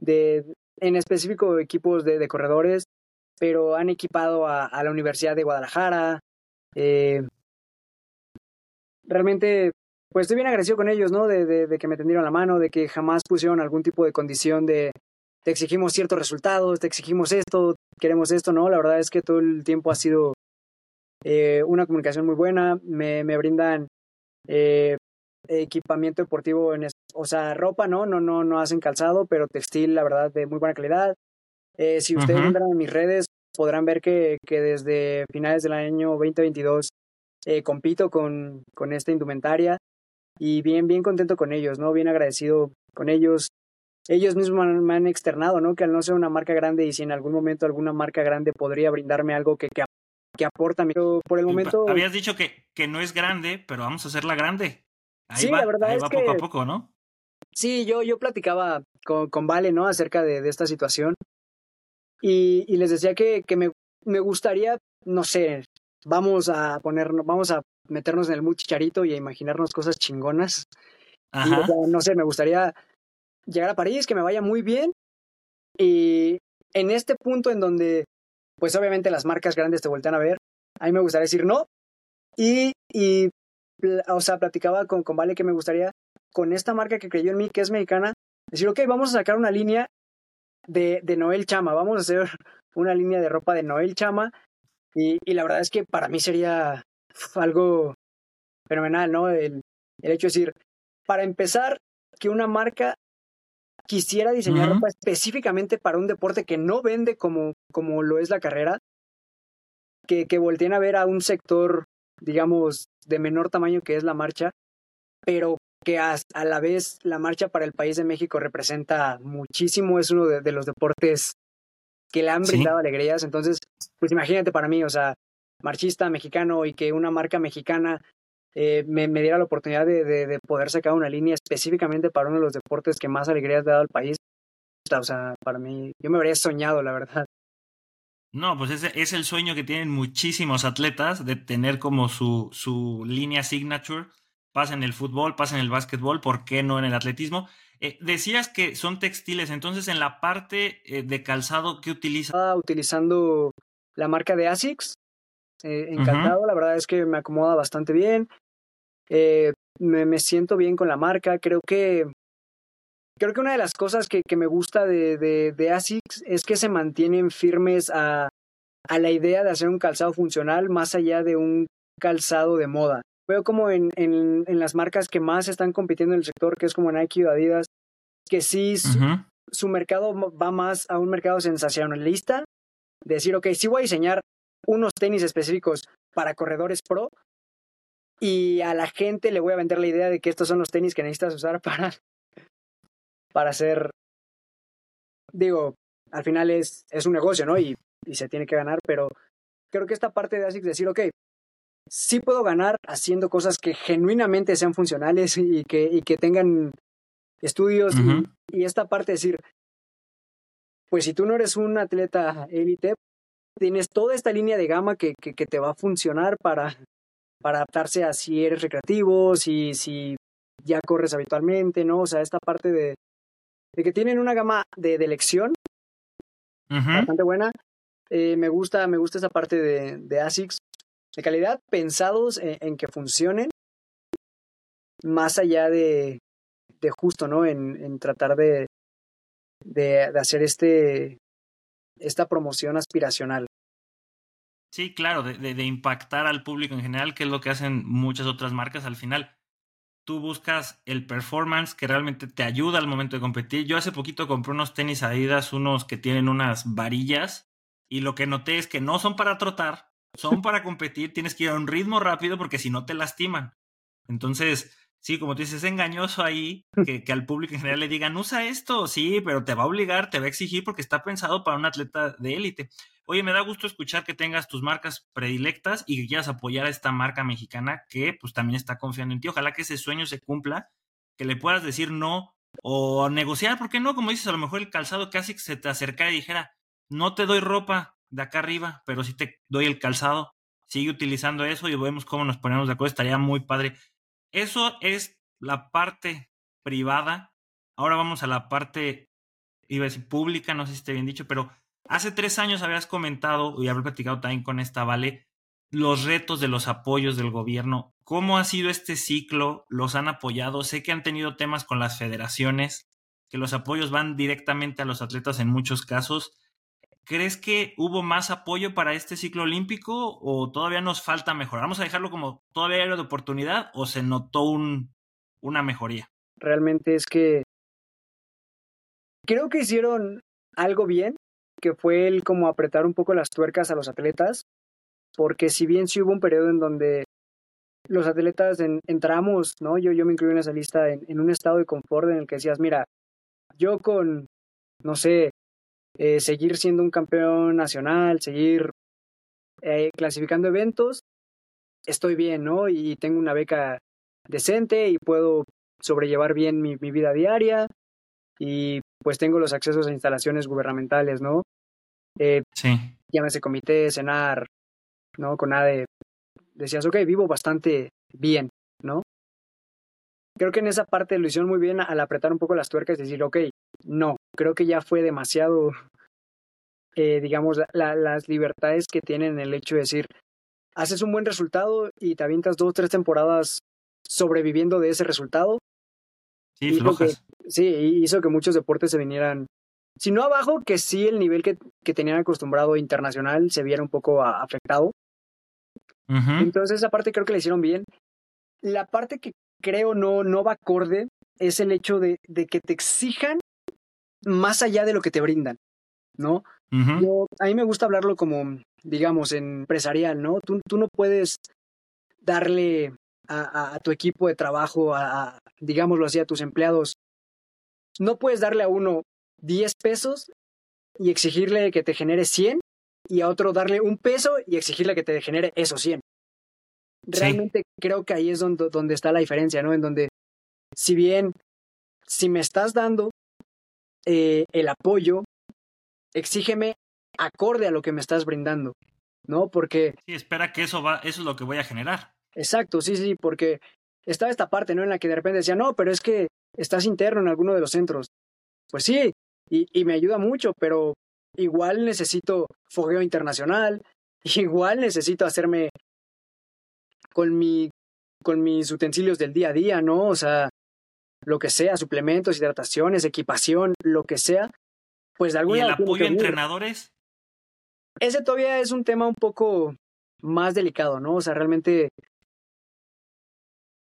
de, en específico equipos de, de, corredores, pero han equipado a, la Universidad de Guadalajara. Eh, realmente, pues estoy bien agradecido con ellos, ¿no? De que me tendieron la mano, de que jamás pusieron algún tipo de condición de, te exigimos ciertos resultados, te exigimos esto, queremos esto, ¿no? La verdad es que todo el tiempo ha sido eh, una comunicación muy buena, me, me brindan eh, equipamiento deportivo, en, o sea, ropa, ¿no? No, no, no hacen calzado, pero textil, la verdad, de muy buena calidad. Eh, si ustedes uh -huh. entran en mis redes, podrán ver que, que desde finales del año 2022 eh, compito con, con esta indumentaria y bien, bien contento con ellos, ¿no? Bien agradecido con ellos ellos mismos me han externado, ¿no? Que al no ser una marca grande y si en algún momento alguna marca grande podría brindarme algo que, que, que aporta, pero por el momento... Habías dicho que, que no es grande, pero vamos a hacerla grande. Ahí sí, va, la verdad ahí es va que... poco a poco, ¿no? Sí, yo, yo platicaba con, con Vale, ¿no? Acerca de, de esta situación y, y, les decía que, que me, me gustaría, no sé, vamos a ponernos, vamos a meternos en el muy chicharito y a imaginarnos cosas chingonas. Ajá. Y, o sea, no sé, me gustaría llegar a París, que me vaya muy bien. Y en este punto en donde, pues obviamente las marcas grandes te voltean a ver, a mí me gustaría decir no. Y, y o sea, platicaba con, con Vale que me gustaría, con esta marca que creyó en mí, que es mexicana, decir, ok, vamos a sacar una línea de, de Noel Chama, vamos a hacer una línea de ropa de Noel Chama. Y, y la verdad es que para mí sería algo fenomenal, ¿no? El, el hecho de decir, para empezar, que una marca quisiera diseñar uh -huh. ropa específicamente para un deporte que no vende como, como lo es la carrera, que, que volteen a ver a un sector, digamos, de menor tamaño que es la marcha, pero que a, a la vez la marcha para el país de México representa muchísimo, es uno de, de los deportes que le han brindado ¿Sí? alegrías, entonces, pues imagínate para mí, o sea, marchista mexicano y que una marca mexicana eh, me, me, diera la oportunidad de, de, de, poder sacar una línea específicamente para uno de los deportes que más alegrías le ha dado al país. O sea, para mí, yo me habría soñado, la verdad. No, pues ese es el sueño que tienen muchísimos atletas de tener como su, su línea signature. Pasa en el fútbol, pasa en el básquetbol, ¿por qué no en el atletismo? Eh, decías que son textiles, entonces en la parte eh, de calzado, ¿qué utilizas? Ah, utilizando la marca de ASICS, eh, encantado, uh -huh. la verdad es que me acomoda bastante bien. Eh, me, me, siento bien con la marca. Creo que creo que una de las cosas que, que me gusta de, de, de, ASICS es que se mantienen firmes a, a, la idea de hacer un calzado funcional más allá de un calzado de moda. Veo como en, en, en las marcas que más están compitiendo en el sector, que es como Nike o Adidas, que sí uh -huh. su mercado va más a un mercado sensacionalista. Decir, ok, sí voy a diseñar unos tenis específicos para corredores pro y a la gente le voy a vender la idea de que estos son los tenis que necesitas usar para, para hacer, digo, al final es, es un negocio, ¿no? Y, y se tiene que ganar, pero creo que esta parte de ASICS decir, ok, sí puedo ganar haciendo cosas que genuinamente sean funcionales y que, y que tengan estudios y, esta parte de decir, pues si tú no eres un atleta élite, tienes toda esta línea de gama que, que, que, te va a funcionar para, para adaptarse a si eres recreativo, si, si ya corres habitualmente, ¿no? O sea, esta parte de, de que tienen una gama de, de elección bastante buena. Eh, me gusta, me gusta esa parte de, de ASICS de calidad pensados en, que funcionen más allá de, de justo, ¿no? En, en tratar de, de, hacer este, esta promoción aspiracional. Sí, claro, de, de, impactar al público en general, que es lo que hacen muchas otras marcas al final. Tú buscas el performance que realmente te ayuda al momento de competir. Yo hace poquito compré unos tenis Adidas, unos que tienen unas varillas, y lo que noté es que no son para trotar, son para competir, tienes que ir a un ritmo rápido porque si no te lastiman. Entonces, sí, como tú dices, es engañoso ahí que, que, al público en general le digan, usa esto, sí, pero te va a obligar, te va a exigir porque está pensado para un atleta de élite. Oye, me da gusto escuchar que tengas tus marcas predilectas y que quieras apoyar a esta marca mexicana que pues también está confiando en ti. Ojalá que ese sueño se cumpla, que le puedas decir no o negociar, ¿por qué no? Como dices, a lo mejor el calzado casi se te acercara y dijera, no te doy ropa de acá arriba, pero sí te doy el calzado. Sigue utilizando eso y vemos cómo nos ponemos de acuerdo. Estaría muy padre. Eso es la parte privada. Ahora vamos a la parte, iba a decir pública, no sé si esté bien dicho, pero hace tres años habías comentado y haber platicado también con esta Vale los retos de los apoyos del gobierno. ¿Cómo ha sido este ciclo? ¿Los han apoyado? Sé que han tenido temas con las federaciones, que los apoyos van directamente a los atletas en muchos casos. ¿Crees que hubo más apoyo para este ciclo olímpico o todavía nos falta mejorar? ¿Vamos a dejarlo como todavía era de oportunidad o se notó un, una mejoría? Realmente es que creo que hicieron algo bien, que fue el como apretar un poco las tuercas a los atletas, porque si bien sí hubo un periodo en donde los atletas entramos, ¿no? Yo, yo me incluí en esa lista en, en un estado de confort en el que decías, mira, yo con, no sé, eh, seguir siendo un campeón nacional, seguir eh, clasificando eventos, estoy bien, ¿no? Y tengo una beca decente y puedo sobrellevar bien mi, mi vida diaria y pues tengo los accesos a instalaciones gubernamentales, ¿no? Eh, sí. Llámese comité, cenar, ¿no? Con nada de... Decías, ok, vivo bastante bien, ¿no? Creo que en esa parte lo hicieron muy bien al apretar un poco las tuercas y decir, ok, no, creo que ya fue demasiado, eh, digamos, las libertades que tienen el hecho de decir, haces un buen resultado y te avientas dos, tres temporadas sobreviviendo de ese resultado. Sí, flojas. sí, hizo que muchos deportes se vinieran, si no abajo, que sí el nivel que, que tenían acostumbrado internacional se viera un poco afectado. Entonces esa parte creo que la hicieron bien. La parte que creo no, no va acorde es el hecho de, de que te exijan más allá de lo que te brindan, ¿no? Yo, a mí me gusta hablarlo como, digamos, en empresarial, ¿no? Tú, tú no puedes darle a, a, tu equipo de trabajo, a, digámoslo así, a tus empleados, no puedes darle a uno 10 pesos y exigirle que te genere 100 y a otro darle un peso y exigirle que te genere esos 100. Realmente creo que ahí es donde, donde está la diferencia, ¿no? En donde, si bien, si me estás dando eh, el apoyo, exígeme acorde a lo que me estás brindando, ¿no? Porque... Sí, espera que eso, va, eso es lo que voy a generar. Exacto, sí, sí, porque estaba esta parte, ¿no? En la que de repente decía, no, pero es que estás interno en alguno de los centros. Pues sí, y, y me ayuda mucho, pero igual necesito fogueo internacional, igual necesito hacerme con mi con mis utensilios del día a día, ¿no? O sea, lo que sea, suplementos, hidrataciones, equipación, lo que sea, pues de alguna ¿Y el apoyo a entrenadores? Ese todavía es un tema un poco más delicado, ¿no? O sea, realmente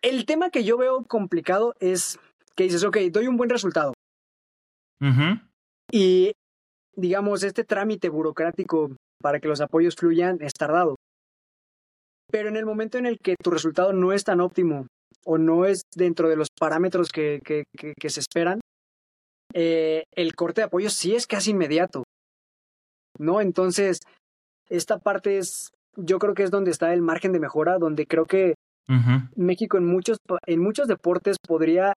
el tema que yo veo complicado es que dices, ok, doy un buen resultado. Y, digamos, este trámite burocrático para que los apoyos fluyan es tardado. Pero en el momento en el que tu resultado no es tan óptimo o no es dentro de los parámetros que, que, que, se esperan, eh, el corte de apoyo sí es casi inmediato. ¿no? Entonces, esta parte es, yo creo que es donde está el margen de mejora, donde creo que México en muchos, en muchos deportes podría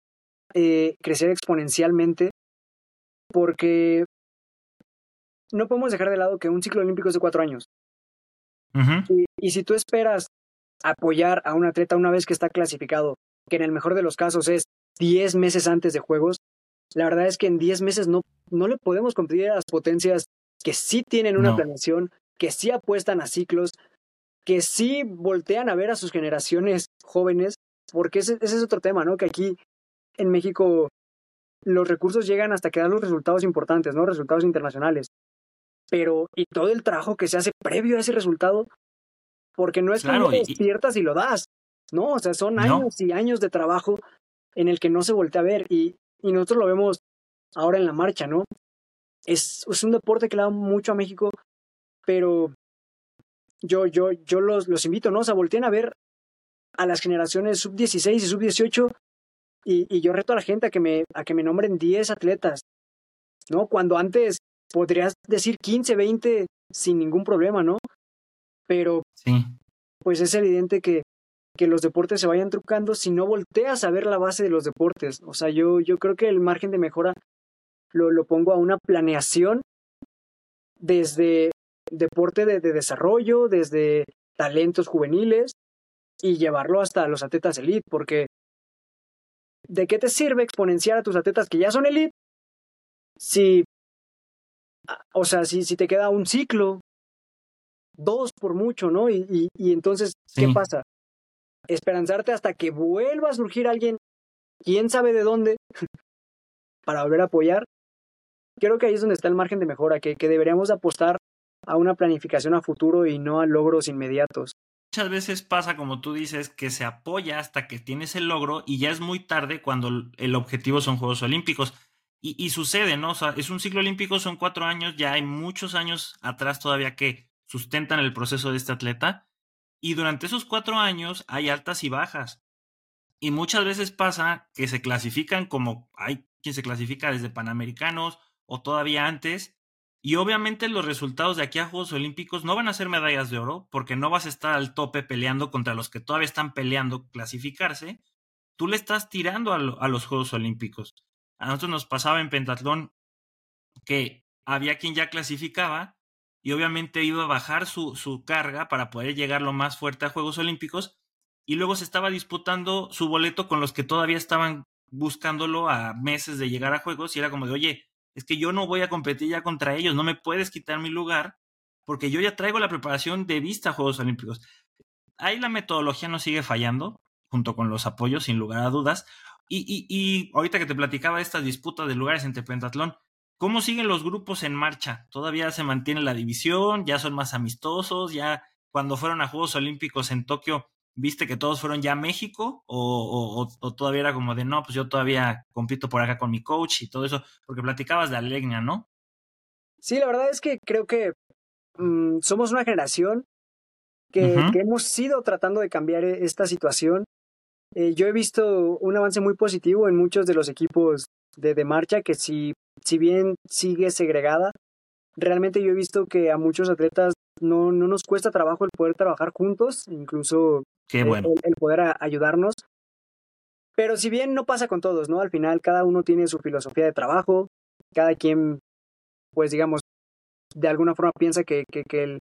eh, crecer exponencialmente porque no podemos dejar de lado que un ciclo olímpico es de cuatro años. y, si tú esperas apoyar a un atleta una vez que está clasificado, que en el mejor de los casos es diez meses antes de Juegos, la verdad es que en diez meses no, no le podemos competir a las potencias que sí tienen una planeación, que sí apuestan a ciclos, que sí voltean a ver a sus generaciones jóvenes, porque ese, ese es otro tema, ¿no? Que aquí en México los recursos llegan hasta que dan los resultados importantes, ¿no? Resultados internacionales. Pero, y todo el trabajo que se hace previo a ese resultado, porque no es claro, que despiertas y lo das, ¿no? O sea, son años y años de trabajo en el que no se voltea a ver y, y nosotros lo vemos ahora en la marcha, ¿no? Es, es un deporte que le da mucho a México, pero yo, yo, yo los, los invito, ¿no? O sea, volteen a ver a las generaciones sub-16 y sub-18 y, y, yo reto a la gente a que me, a que me nombren 10 atletas, ¿no? Cuando antes podrías decir 15, 20 sin ningún problema, ¿no? Pero sí. pues es evidente que, que los deportes se vayan trucando si no volteas a ver la base de los deportes. O sea, yo, yo creo que el margen de mejora lo, lo pongo a una planeación desde deporte de, de desarrollo, desde talentos juveniles y llevarlo hasta los atletas elite, porque ¿de qué te sirve exponenciar a tus atletas que ya son elite si, o sea, si, si te queda un ciclo, dos por mucho, ¿no? Y, y, y entonces, ¿qué pasa? Esperanzarte hasta que vuelva a surgir alguien, quién sabe de dónde, para volver a apoyar. Creo que ahí es donde está el margen de mejora, que, que deberíamos apostar a una planificación a futuro y no a logros inmediatos. Muchas veces pasa, como tú dices, que se apoya hasta que tienes el logro y ya es muy tarde cuando el objetivo son Juegos Olímpicos. Y, sucede, ¿no? O sea, es un ciclo olímpico, son cuatro años, ya hay muchos años atrás todavía que sustentan el proceso de este atleta. Y durante esos cuatro años hay altas y bajas. Y muchas veces pasa que se clasifican como hay quien se clasifica desde Panamericanos o todavía antes, y obviamente los resultados de aquí a Juegos Olímpicos no van a ser medallas de oro, porque no vas a estar al tope peleando contra los que todavía están peleando clasificarse. Tú le estás tirando a, los Juegos Olímpicos. A nosotros nos pasaba en pentatlón que había quien ya clasificaba y obviamente iba a bajar su, su carga para poder llegar lo más fuerte a Juegos Olímpicos y luego se estaba disputando su boleto con los que todavía estaban buscándolo a meses de llegar a Juegos y era como de, oye, es que yo no voy a competir ya contra ellos, no me puedes quitar mi lugar porque yo ya traigo la preparación de vista a Juegos Olímpicos. Ahí la metodología no sigue fallando, junto con los apoyos, sin lugar a dudas. Y, y, y ahorita que te platicaba esta disputa de lugares entre pentatlón, ¿cómo siguen los grupos en marcha? ¿Todavía se mantiene la división? ¿Ya son más amistosos? ¿Ya cuando fueron a Juegos Olímpicos en Tokio ¿Viste que todos fueron ya a México? O, o, todavía era como de, no, pues yo todavía compito por acá con mi coach y todo eso? Porque platicabas de Alegnia, ¿no? Sí, la verdad es que creo que mm, somos una generación que, que, hemos ido tratando de cambiar e, esta situación. Eh, yo he visto un avance muy positivo en muchos de los equipos de, de marcha, que si, si bien sigue segregada, realmente yo he visto que a muchos atletas no, no nos cuesta trabajo el poder trabajar juntos, incluso bueno. el, poder ayudarnos. Pero si bien no pasa con todos, ¿no? Al final cada uno tiene su filosofía de trabajo, cada quien, pues digamos, de alguna forma piensa que, que, que, el,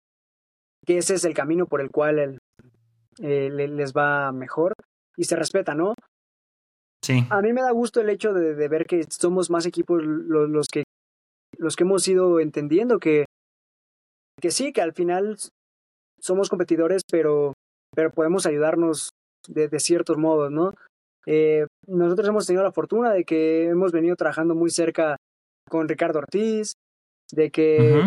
que ese es el camino por el cual el, eh, les va mejor y se respeta, ¿no? Sí. A mí me da gusto el hecho de, de ver que somos más equipos los, los, que, los que hemos ido entendiendo que, que sí, que al final somos competidores, pero pero podemos ayudarnos de, ciertos modos, ¿no? Eh, nosotros hemos tenido la fortuna de que hemos venido trabajando muy cerca con Ricardo Ortiz, de que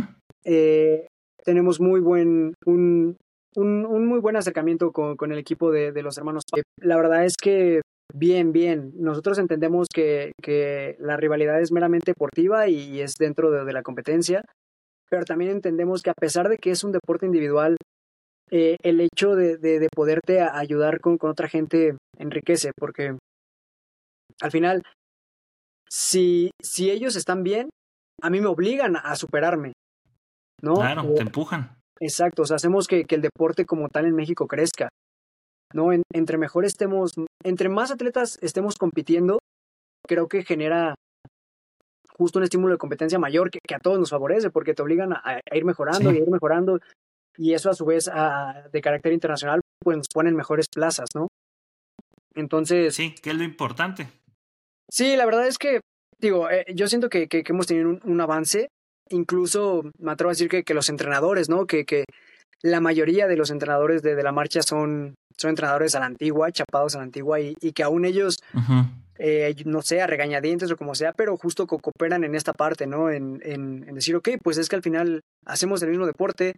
eh, tenemos muy buen, un, un, un, muy buen acercamiento con, con el equipo de, de los hermanos. La verdad es que bien, bien. Nosotros entendemos que, que la rivalidad es meramente deportiva y es dentro de, de la competencia, pero también entendemos que a pesar de que es un deporte individual, eh, el hecho de, de, poderte ayudar con, con, otra gente enriquece, porque al final, si, si ellos están bien, a mí me obligan a superarme. ¿no? Claro, te empujan. Exacto, o sea, hacemos que, que el deporte como tal en México crezca, ¿no? entre mejor estemos, entre más atletas estemos compitiendo, creo que genera justo un estímulo de competencia mayor que, que a todos nos favorece, porque te obligan a, ir mejorando y a ir mejorando, y eso a su vez de carácter internacional, pues nos ponen mejores plazas, ¿no? Entonces... Sí, que es lo importante. Sí, la verdad es que, digo, eh, yo siento que, que, hemos tenido un, avance, incluso me atrevo a decir que, que los entrenadores, ¿no? Que, que la mayoría de los entrenadores de, de, la marcha son, son entrenadores a la antigua, chapados a la antigua, y, y que aún ellos, eh, no sé, a regañadientes o como sea, pero justo cooperan en esta parte, ¿no? En, en, en decir, ok, pues es que al final hacemos el mismo deporte,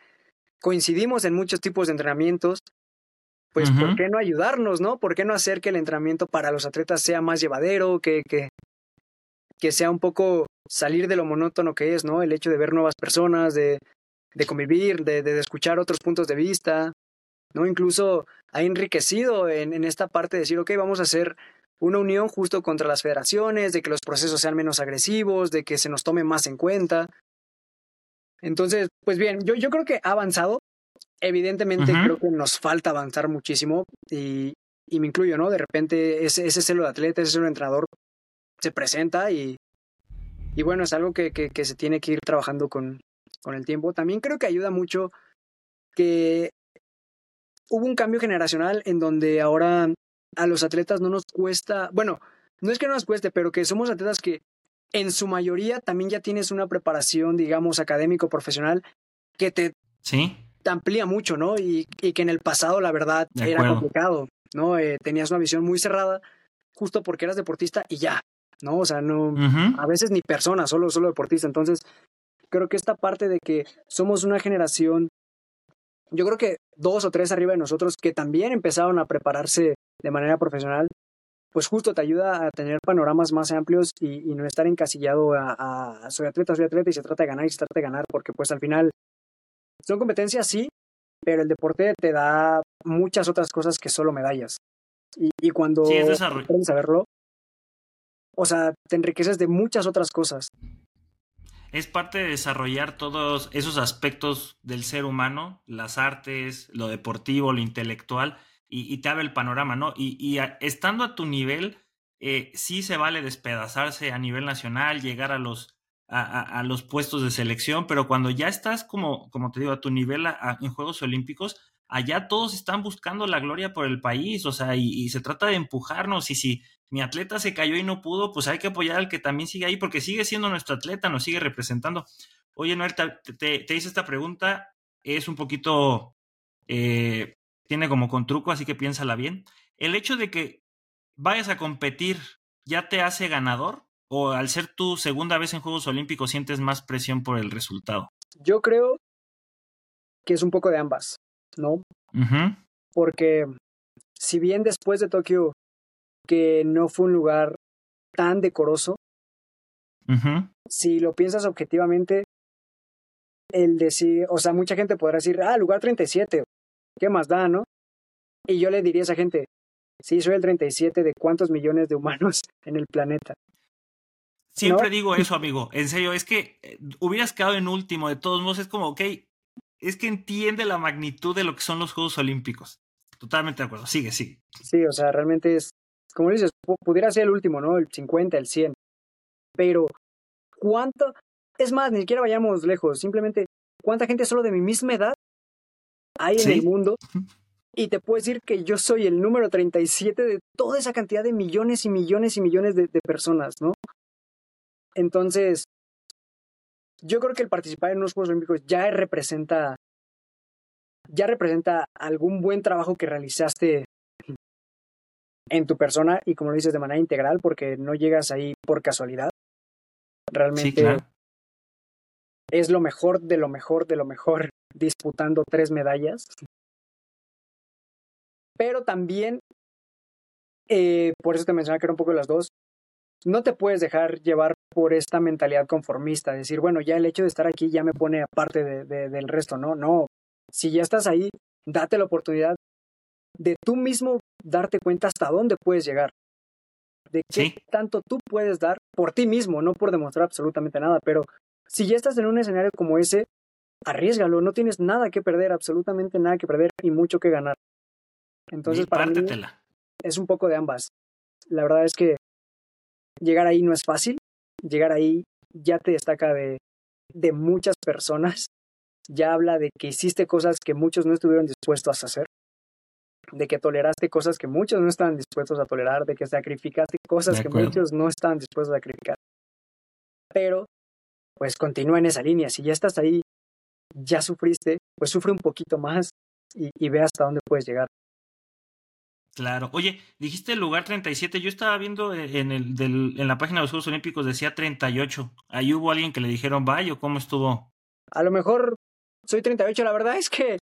coincidimos en muchos tipos de entrenamientos, pues ¿por qué no ayudarnos, no? ¿Por qué no hacer que el entrenamiento para los atletas sea más llevadero, que, que, que sea un poco salir de lo monótono que es, ¿no? El hecho de ver nuevas personas, de, de convivir, de, de, escuchar otros puntos de vista, ¿no? Incluso ha enriquecido en, en esta parte de decir, ok, vamos a hacer una unión justo contra las federaciones, de que los procesos sean menos agresivos, de que se nos tome más en cuenta. Entonces, pues bien, yo, yo creo que ha avanzado, evidentemente creo que nos falta avanzar muchísimo y, y me incluyo, ¿no? De repente ese, ese celo de atleta, ese celo de entrenador se presenta y, y bueno, es algo que, que, que, se tiene que ir trabajando con, con el tiempo. También creo que ayuda mucho que hubo un cambio generacional en donde ahora a los atletas no nos cuesta, bueno, no es que no nos cueste, pero que somos atletas que en su mayoría también ya tienes una preparación, digamos, académico, profesional, que te, ¿Sí? te amplía mucho, ¿no? Y, y que en el pasado, la verdad, era complicado, ¿no? Eh, tenías una visión muy cerrada, justo porque eras deportista y ya, ¿no? O sea, no, a veces ni persona, solo, solo deportista. Entonces, creo que esta parte de que somos una generación, yo creo que dos o tres arriba de nosotros que también empezaron a prepararse de manera profesional, pues justo te ayuda a tener panoramas más amplios y, y no estar encasillado a, a, soy atleta, soy atleta y se trata de ganar y se trata de ganar, porque pues al final son competencias, sí, pero el deporte te da muchas otras cosas que solo medallas. Y, y cuando sí, aprendes a verlo, o sea, te enriqueces de muchas otras cosas. Es parte de desarrollar todos esos aspectos del ser humano, las artes, lo deportivo, lo intelectual, y, te abre el panorama, ¿no? Y, y estando a tu nivel, eh, sí se vale despedazarse a nivel nacional, llegar a los a, a, los puestos de selección, pero cuando ya estás como, como te digo, a tu nivel en Juegos Olímpicos, allá todos están buscando la gloria por el país, o sea, y, y, se trata de empujarnos, y si mi atleta se cayó y no pudo, pues hay que apoyar al que también sigue ahí, porque sigue siendo nuestro atleta, nos sigue representando. Oye, Noel, te, te, te hice esta pregunta, es un poquito, eh, tiene como con truco, así que piénsala bien. El hecho de que vayas a competir ya te hace ganador o al ser tu segunda vez en Juegos Olímpicos sientes más presión por el resultado? Yo creo que es un poco de ambas, ¿no? Uh -huh. Porque si bien después de Tokio, que no fue un lugar tan decoroso, uh -huh. si lo piensas objetivamente, el decir, o sea, mucha gente podrá decir, ah, lugar 37, ¿qué más da, no? Y yo le diría a esa gente, sí, soy el 37 de cuántos millones de humanos en el planeta. Siempre ¿No? digo eso, amigo. En serio, es que eh, hubieras quedado en último. De todos modos, es como, ok, es que entiende la magnitud de lo que son los Juegos Olímpicos. Totalmente de acuerdo. Sigue, sigue. Sí, o sea, realmente es, como dices, pudiera ser el último, ¿no? El 50, el 100. Pero, ¿cuánto? Es más, ni siquiera vayamos lejos. Simplemente, ¿cuánta gente solo de mi misma edad hay en el mundo? Y te puedo decir que yo soy el número 37 de toda esa cantidad de millones y millones y millones de, de personas, ¿no? Entonces, yo creo que el participar en unos Juegos Olímpicos ya representa, ya representa algún buen trabajo que realizaste en tu persona y como lo dices de manera integral porque no llegas ahí por casualidad. Realmente sí, claro. es lo mejor de lo mejor de lo mejor disputando tres medallas. Pero también, eh, por eso te mencionaba que era un poco las dos, no te puedes dejar llevar por esta mentalidad conformista, decir, bueno, ya el hecho de estar aquí ya me pone aparte de, de, del resto, no, no, si ya estás ahí, date la oportunidad de tú mismo darte cuenta hasta dónde puedes llegar, de qué sí. tanto tú puedes dar por ti mismo, no por demostrar absolutamente nada, pero si ya estás en un escenario como ese, arriesgalo, no tienes nada que perder, absolutamente nada que perder y mucho que ganar. Entonces, para mí es un poco de ambas. La verdad es que llegar ahí no es fácil, llegar ahí ya te destaca de, de muchas personas, ya habla de que hiciste cosas que muchos no estuvieron dispuestos a hacer, de que toleraste cosas que muchos no estaban dispuestos a tolerar, de que sacrificaste cosas que muchos no estaban dispuestos a sacrificar. Pero, pues continúa en esa línea, si ya estás ahí, ya sufriste, pues sufre un poquito más y, y ve hasta dónde puedes llegar. Claro. Oye, dijiste el lugar 37. Yo estaba viendo en, el, del, en la página de los Juegos Olímpicos, decía 38. ¿Ahí hubo alguien que le dijeron vaya o cómo estuvo? A lo mejor soy 38. La verdad es que.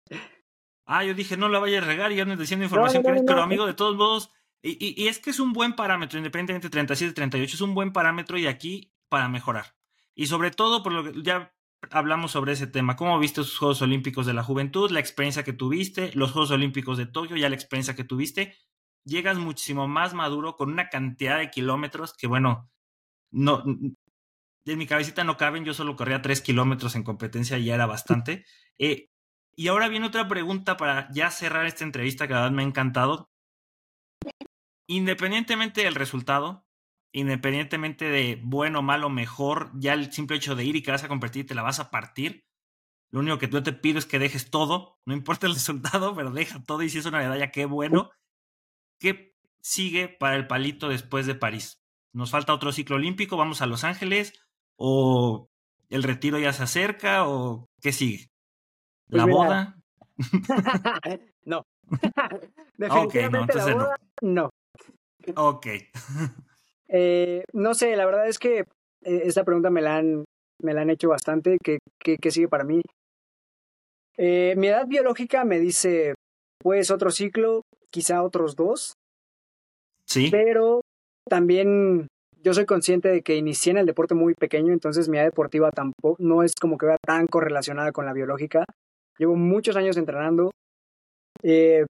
Ah, yo dije, no la vaya a regar y ya nos diciendo información, pero amigo, de todos modos. Y, y, y, es que es un buen parámetro, independientemente de 37 y 38, es un buen parámetro y aquí para mejorar. Y sobre todo, por lo que ya hablamos sobre ese tema. ¿Cómo viste los Juegos Olímpicos de la Juventud, la experiencia que tuviste, los Juegos Olímpicos de Tokio, ya la experiencia que tuviste? Llegas muchísimo más maduro con una cantidad de kilómetros que, bueno, no, en mi cabecita no caben. Yo solo corría tres kilómetros en competencia y ya era bastante. Eh, y ahora viene otra pregunta para ya cerrar esta entrevista que la verdad me ha encantado. Independientemente del resultado, independientemente de bueno, malo, mejor, ya el simple hecho de ir y que vas a competir te la vas a partir. Lo único que yo te pido es que dejes todo, no importa el resultado, pero deja todo y si es una medalla, qué bueno. ¿Qué sigue para el palito después de París? ¿Nos falta otro ciclo olímpico? ¿Vamos a Los Ángeles? ¿O el retiro ya se acerca? ¿O qué sigue? Pues ¿La boda? no. Definitivamente la boda, no. Ok. Eh, no sé, la verdad es que eh, esta pregunta me la han, me la han hecho bastante. ¿Qué, qué, sigue para mí? Eh, mi edad biológica me dice, pues otro ciclo, quizá otros dos. Sí. Pero también yo soy consciente de que inicié en el deporte muy pequeño, entonces mi edad deportiva tampoco no es como que vea tan correlacionada con la biológica. Llevo muchos años entrenando. Eh,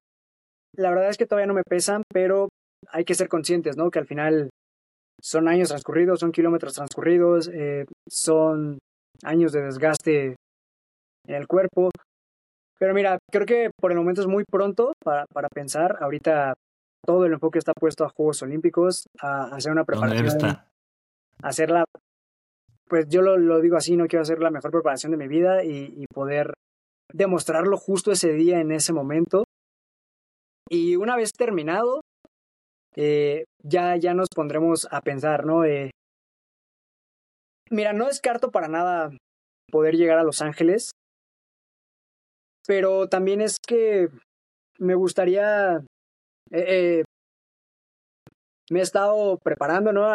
la verdad es que todavía no me pesan, pero hay que ser conscientes, ¿no? Que al final son años transcurridos, son kilómetros transcurridos, eh, son años de desgaste en el cuerpo. Pero mira, creo que por el momento es muy pronto para, para pensar. Ahorita todo el enfoque está puesto a Juegos Olímpicos, a, hacer una preparación. A hacerla, pues yo lo, lo, digo así, no quiero hacer la mejor preparación de mi vida y, y poder demostrarlo justo ese día, en ese momento. Y una vez terminado, eh, ya, ya nos pondremos a pensar, ¿no? Eh, mira, no descarto para nada poder llegar a Los Ángeles, pero también es que me gustaría... Eh, me he estado preparando, ¿no?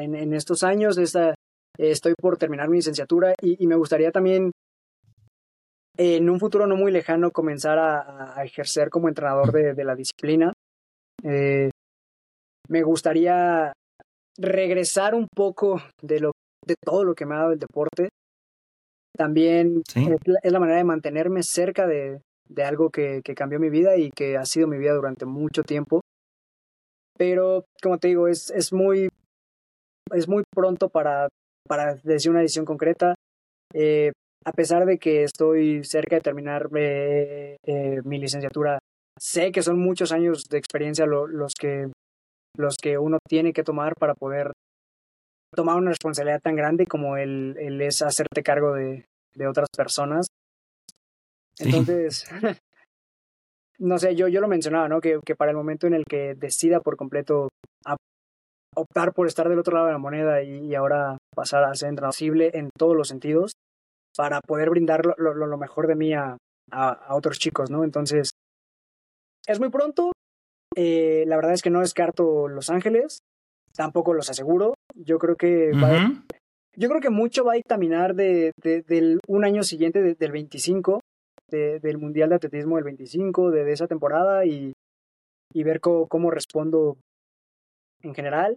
en, estos años, esta, estoy por terminar mi licenciatura y, me gustaría también en un futuro no muy lejano comenzar a, ejercer como entrenador de, de la disciplina. Eh, me gustaría regresar un poco de, lo, de todo lo que me ha dado el deporte. También es, la, manera de mantenerme cerca de, de algo que, que, cambió mi vida y que ha sido mi vida durante mucho tiempo. Pero, como te digo, es, es, muy, es muy pronto para, para decir una decisión concreta. Eh, a pesar de que estoy cerca de terminar eh, eh, mi licenciatura, sé que son muchos años de experiencia los que los que uno tiene que tomar para poder tomar una responsabilidad tan grande como el, el es hacerte cargo de, de otras personas. Entonces, no sé, yo, yo lo mencionaba, ¿no? Que, que para el momento en el que decida por completo optar por estar del otro lado de la moneda y, ahora pasar a ser intransable en todos los sentidos para poder brindar lo, lo, lo mejor de mí a, a, a, otros chicos, ¿no? Entonces, es muy pronto, eh, la verdad es que no descarto Los Ángeles, tampoco los aseguro. Yo creo que yo creo que mucho va a dictaminar de, del un año siguiente del 25, del Mundial de Atletismo del 25, de, esa temporada y, y ver cómo, respondo en general.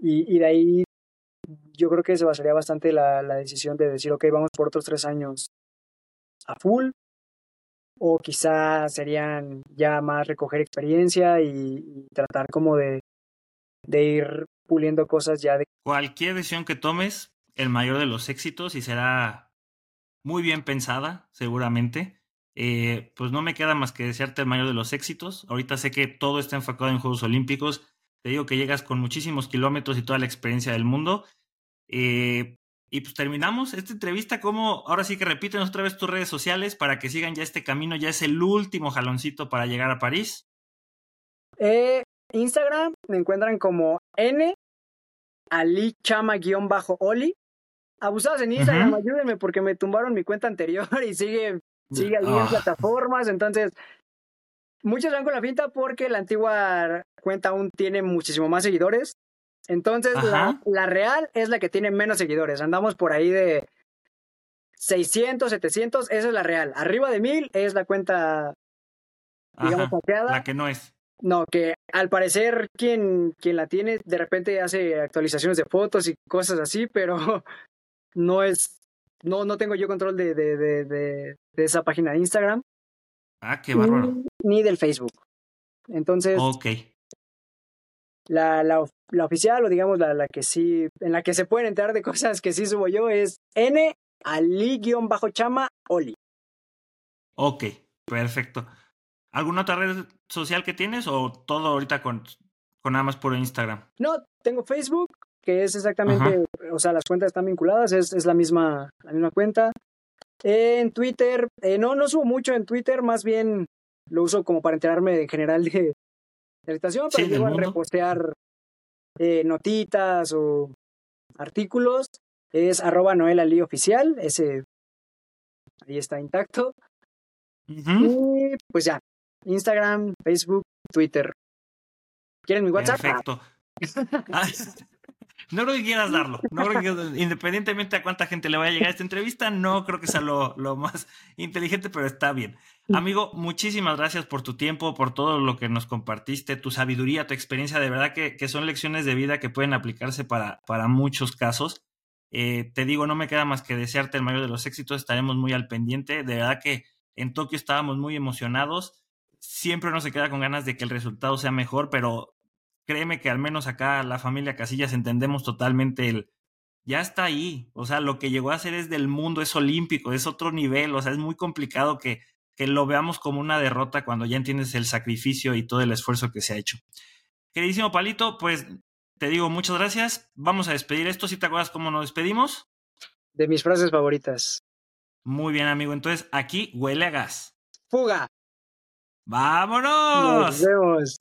Y, y, de ahí yo creo que se basaría bastante la, la decisión de decir, ok, vamos por otros tres años a full o quizá serían ya más recoger experiencia y, tratar como de, de ir puliendo cosas ya de... Cualquier decisión que tomes, el mayor de los éxitos y será muy bien pensada, seguramente. Eh, pues no me queda más que desearte el mayor de los éxitos. Ahorita sé que todo está enfocado en Juegos Olímpicos. Te digo que llegas con muchísimos kilómetros y toda la experiencia del mundo. Eh, y pues terminamos esta entrevista. Como ahora sí que repiten otra vez tus redes sociales para que sigan ya este camino. Ya es el último jaloncito para llegar a París. Eh, Instagram me encuentran como N Ali Chama-Oli. Abusados en Instagram, ayúdenme porque me tumbaron mi cuenta anterior y sigue, sigue ahí en ah. plataformas. Entonces, muchos van con la finta porque la antigua cuenta aún tiene muchísimo más seguidores. Entonces, la, la, real es la que tiene menos seguidores. Andamos por ahí de 600, 700, esa es la real. Arriba de 1000 es la cuenta, digamos, La que no es. No, que al parecer quien, quien la tiene de repente hace actualizaciones de fotos y cosas así, pero no es, no, no tengo yo control de, de, de, de, esa página de Instagram. Ah, qué bárbaro. Ni, del Facebook. Entonces. Ok. La, la, la oficial, o digamos la, la que sí, en la que se pueden enterar de cosas que sí subo yo, es N ali-chama Oli. Ok, perfecto. ¿Alguna otra red social que tienes o todo ahorita con, con nada más por Instagram? No, tengo Facebook, que es exactamente, o sea, las cuentas están vinculadas, es, es la, misma, la misma cuenta. en Twitter, eh, no, no subo mucho en Twitter, más bien lo uso como para enterarme en general de, la estación, pero sí, a repostear eh, notitas o artículos. Es arroba Noel Ali Oficial, ese ahí está intacto. Y pues ya, Instagram, Facebook, Twitter. ¿Quieren mi WhatsApp? Perfecto. Ah, no creo que quieras darlo. No creo que, independientemente a cuánta gente le vaya a llegar a esta entrevista, no creo que sea lo, lo, más inteligente, pero está bien. Amigo, muchísimas gracias por tu tiempo, por todo lo que nos compartiste, tu sabiduría, tu experiencia. De verdad que, que son lecciones de vida que pueden aplicarse para, para muchos casos. Eh, te digo, no me queda más que desearte el mayor de los éxitos. Estaremos muy al pendiente. De verdad que en Tokio estábamos muy emocionados siempre uno se queda con ganas de que el resultado sea mejor, pero créeme que al menos acá la familia Casillas entendemos totalmente el ya está ahí, o sea, lo que llegó a ser es del mundo, es olímpico, es otro nivel, o sea, es muy complicado que, que lo veamos como una derrota cuando ya entiendes el sacrificio y todo el esfuerzo que se ha hecho. Queridísimo Palito, pues te digo muchas gracias. Vamos a despedir esto. ¿Si te acuerdas cómo nos despedimos? De mis frases favoritas. Muy bien, amigo. Entonces, aquí huele a gas. ¡Fuga! ¡Vámonos! Nos vemos.